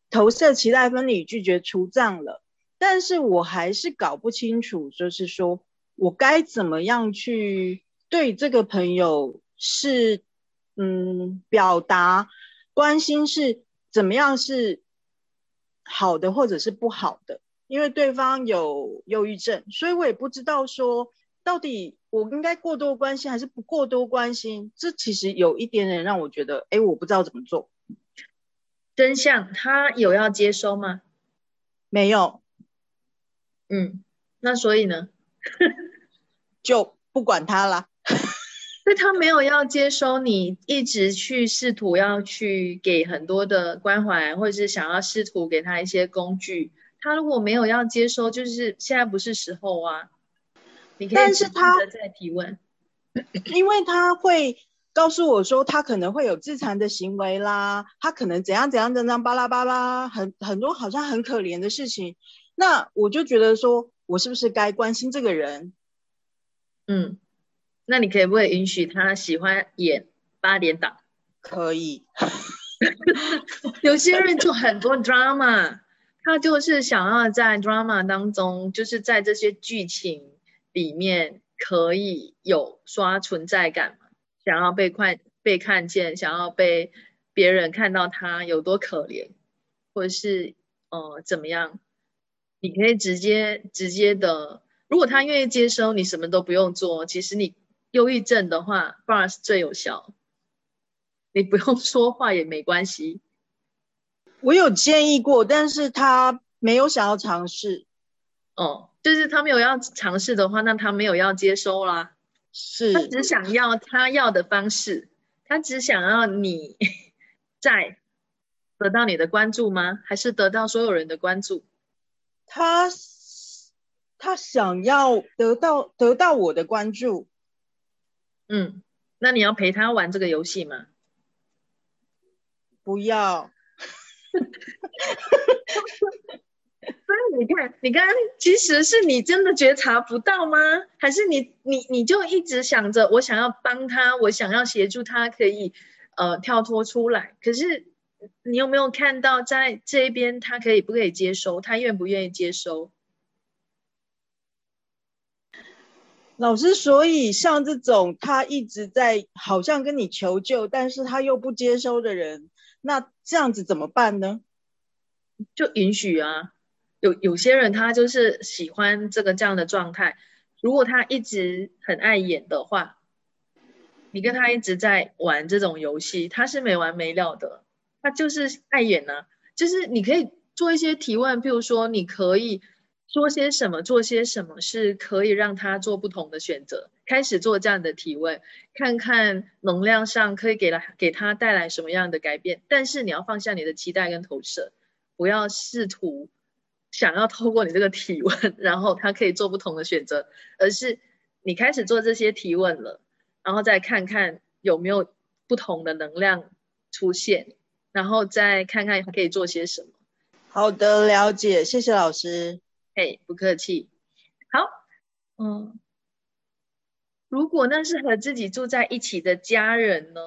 投射、期待、分离与、拒绝除障了，但是我还是搞不清楚，就是说我该怎么样去对这个朋友是，嗯，表达关心是怎么样是好的，或者是不好的。因为对方有忧郁症，所以我也不知道说到底我应该过多关心还是不过多关心。这其实有一点点让我觉得，哎，我不知道怎么做。真相，他有要接收吗？没有。嗯，那所以呢，就不管他了。所以他没有要接收，你一直去试图要去给很多的关怀，或者是想要试图给他一些工具。他如果没有要接收，就是现在不是时候啊。你可以但是他在提问，因为他会告诉我说，他可能会有自残的行为啦，他可能怎样怎样怎样巴拉巴拉，很很多好像很可怜的事情。那我就觉得说，我是不是该关心这个人？嗯，那你可不可以允许他喜欢演八点档？可以。有些人就很多 drama。他就是想要在 drama 当中，就是在这些剧情里面可以有刷存在感嘛？想要被看被看见，想要被别人看到他有多可怜，或者是呃怎么样？你可以直接直接的，如果他愿意接收，你什么都不用做。其实你忧郁症的话 b a r s 最有效，你不用 说话也没关系。我有建议过，但是他没有想要尝试。哦，就是他没有要尝试的话，那他没有要接收啦。是，他只想要他要的方式，他只想要你 在得到你的关注吗？还是得到所有人的关注？他他想要得到得到我的关注。嗯，那你要陪他玩这个游戏吗？不要。所以你看，你刚刚其实是你真的觉察不到吗？还是你你你就一直想着我想要帮他，我想要协助他可以呃跳脱出来？可是你有没有看到在这边他可以不可以接收？他愿不愿意接收？老师，所以像这种他一直在好像跟你求救，但是他又不接收的人。那这样子怎么办呢？就允许啊，有有些人他就是喜欢这个这样的状态。如果他一直很爱演的话，你跟他一直在玩这种游戏，他是没完没了的。他就是碍眼呢，就是你可以做一些提问，譬如说你可以。说些什么，做些什么是可以让他做不同的选择。开始做这样的提问，看看能量上可以给了给他带来什么样的改变。但是你要放下你的期待跟投射，不要试图想要透过你这个提问，然后他可以做不同的选择，而是你开始做这些提问了，然后再看看有没有不同的能量出现，然后再看看他可以做些什么。好的，了解，谢谢老师。哎，不客气。好，嗯，如果那是和自己住在一起的家人呢？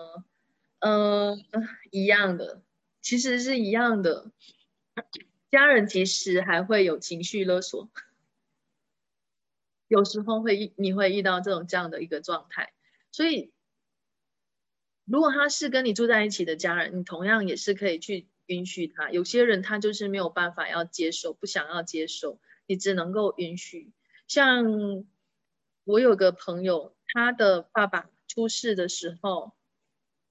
嗯，一样的，其实是一样的。家人其实还会有情绪勒索，有时候会你会遇到这种这样的一个状态。所以，如果他是跟你住在一起的家人，你同样也是可以去允许他。有些人他就是没有办法要接受，不想要接受。你只能够允许，像我有个朋友，他的爸爸出事的时候，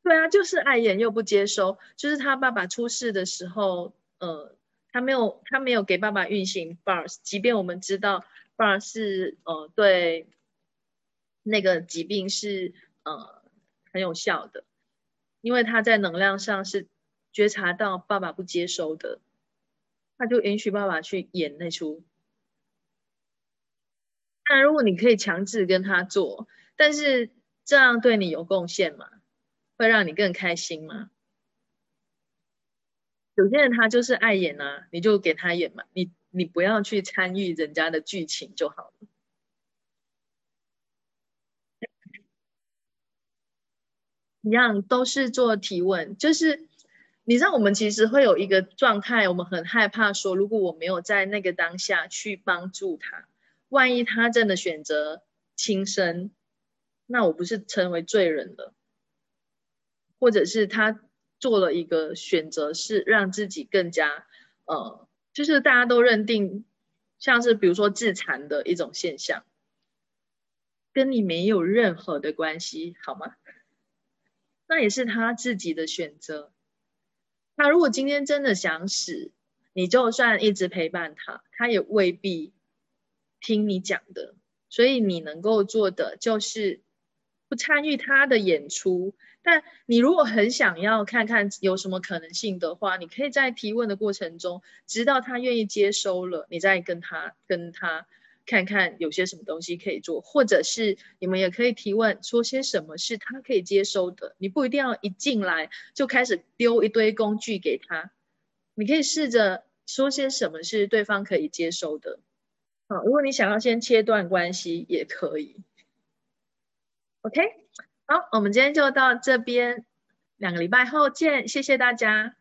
对啊，就是爱眼又不接收，就是他爸爸出事的时候，呃，他没有他没有给爸爸运行 bars，即便我们知道 bars 是呃对那个疾病是呃很有效的，因为他在能量上是觉察到爸爸不接收的，他就允许爸爸去演那出。那如果你可以强制跟他做，但是这样对你有贡献吗？会让你更开心吗？有些人他就是爱演啊，你就给他演嘛，你你不要去参与人家的剧情就好了。一样都是做提问，就是你知道我们其实会有一个状态，我们很害怕说，如果我没有在那个当下去帮助他。万一他真的选择轻生，那我不是成为罪人了？或者是他做了一个选择，是让自己更加呃，就是大家都认定像是比如说自残的一种现象，跟你没有任何的关系，好吗？那也是他自己的选择。他如果今天真的想死，你就算一直陪伴他，他也未必。听你讲的，所以你能够做的就是不参与他的演出。但你如果很想要看看有什么可能性的话，你可以在提问的过程中，直到他愿意接收了，你再跟他跟他看看有些什么东西可以做，或者是你们也可以提问，说些什么是他可以接收的。你不一定要一进来就开始丢一堆工具给他，你可以试着说些什么是对方可以接收的。好，如果你想要先切断关系也可以。OK，好，我们今天就到这边，两个礼拜后见，谢谢大家。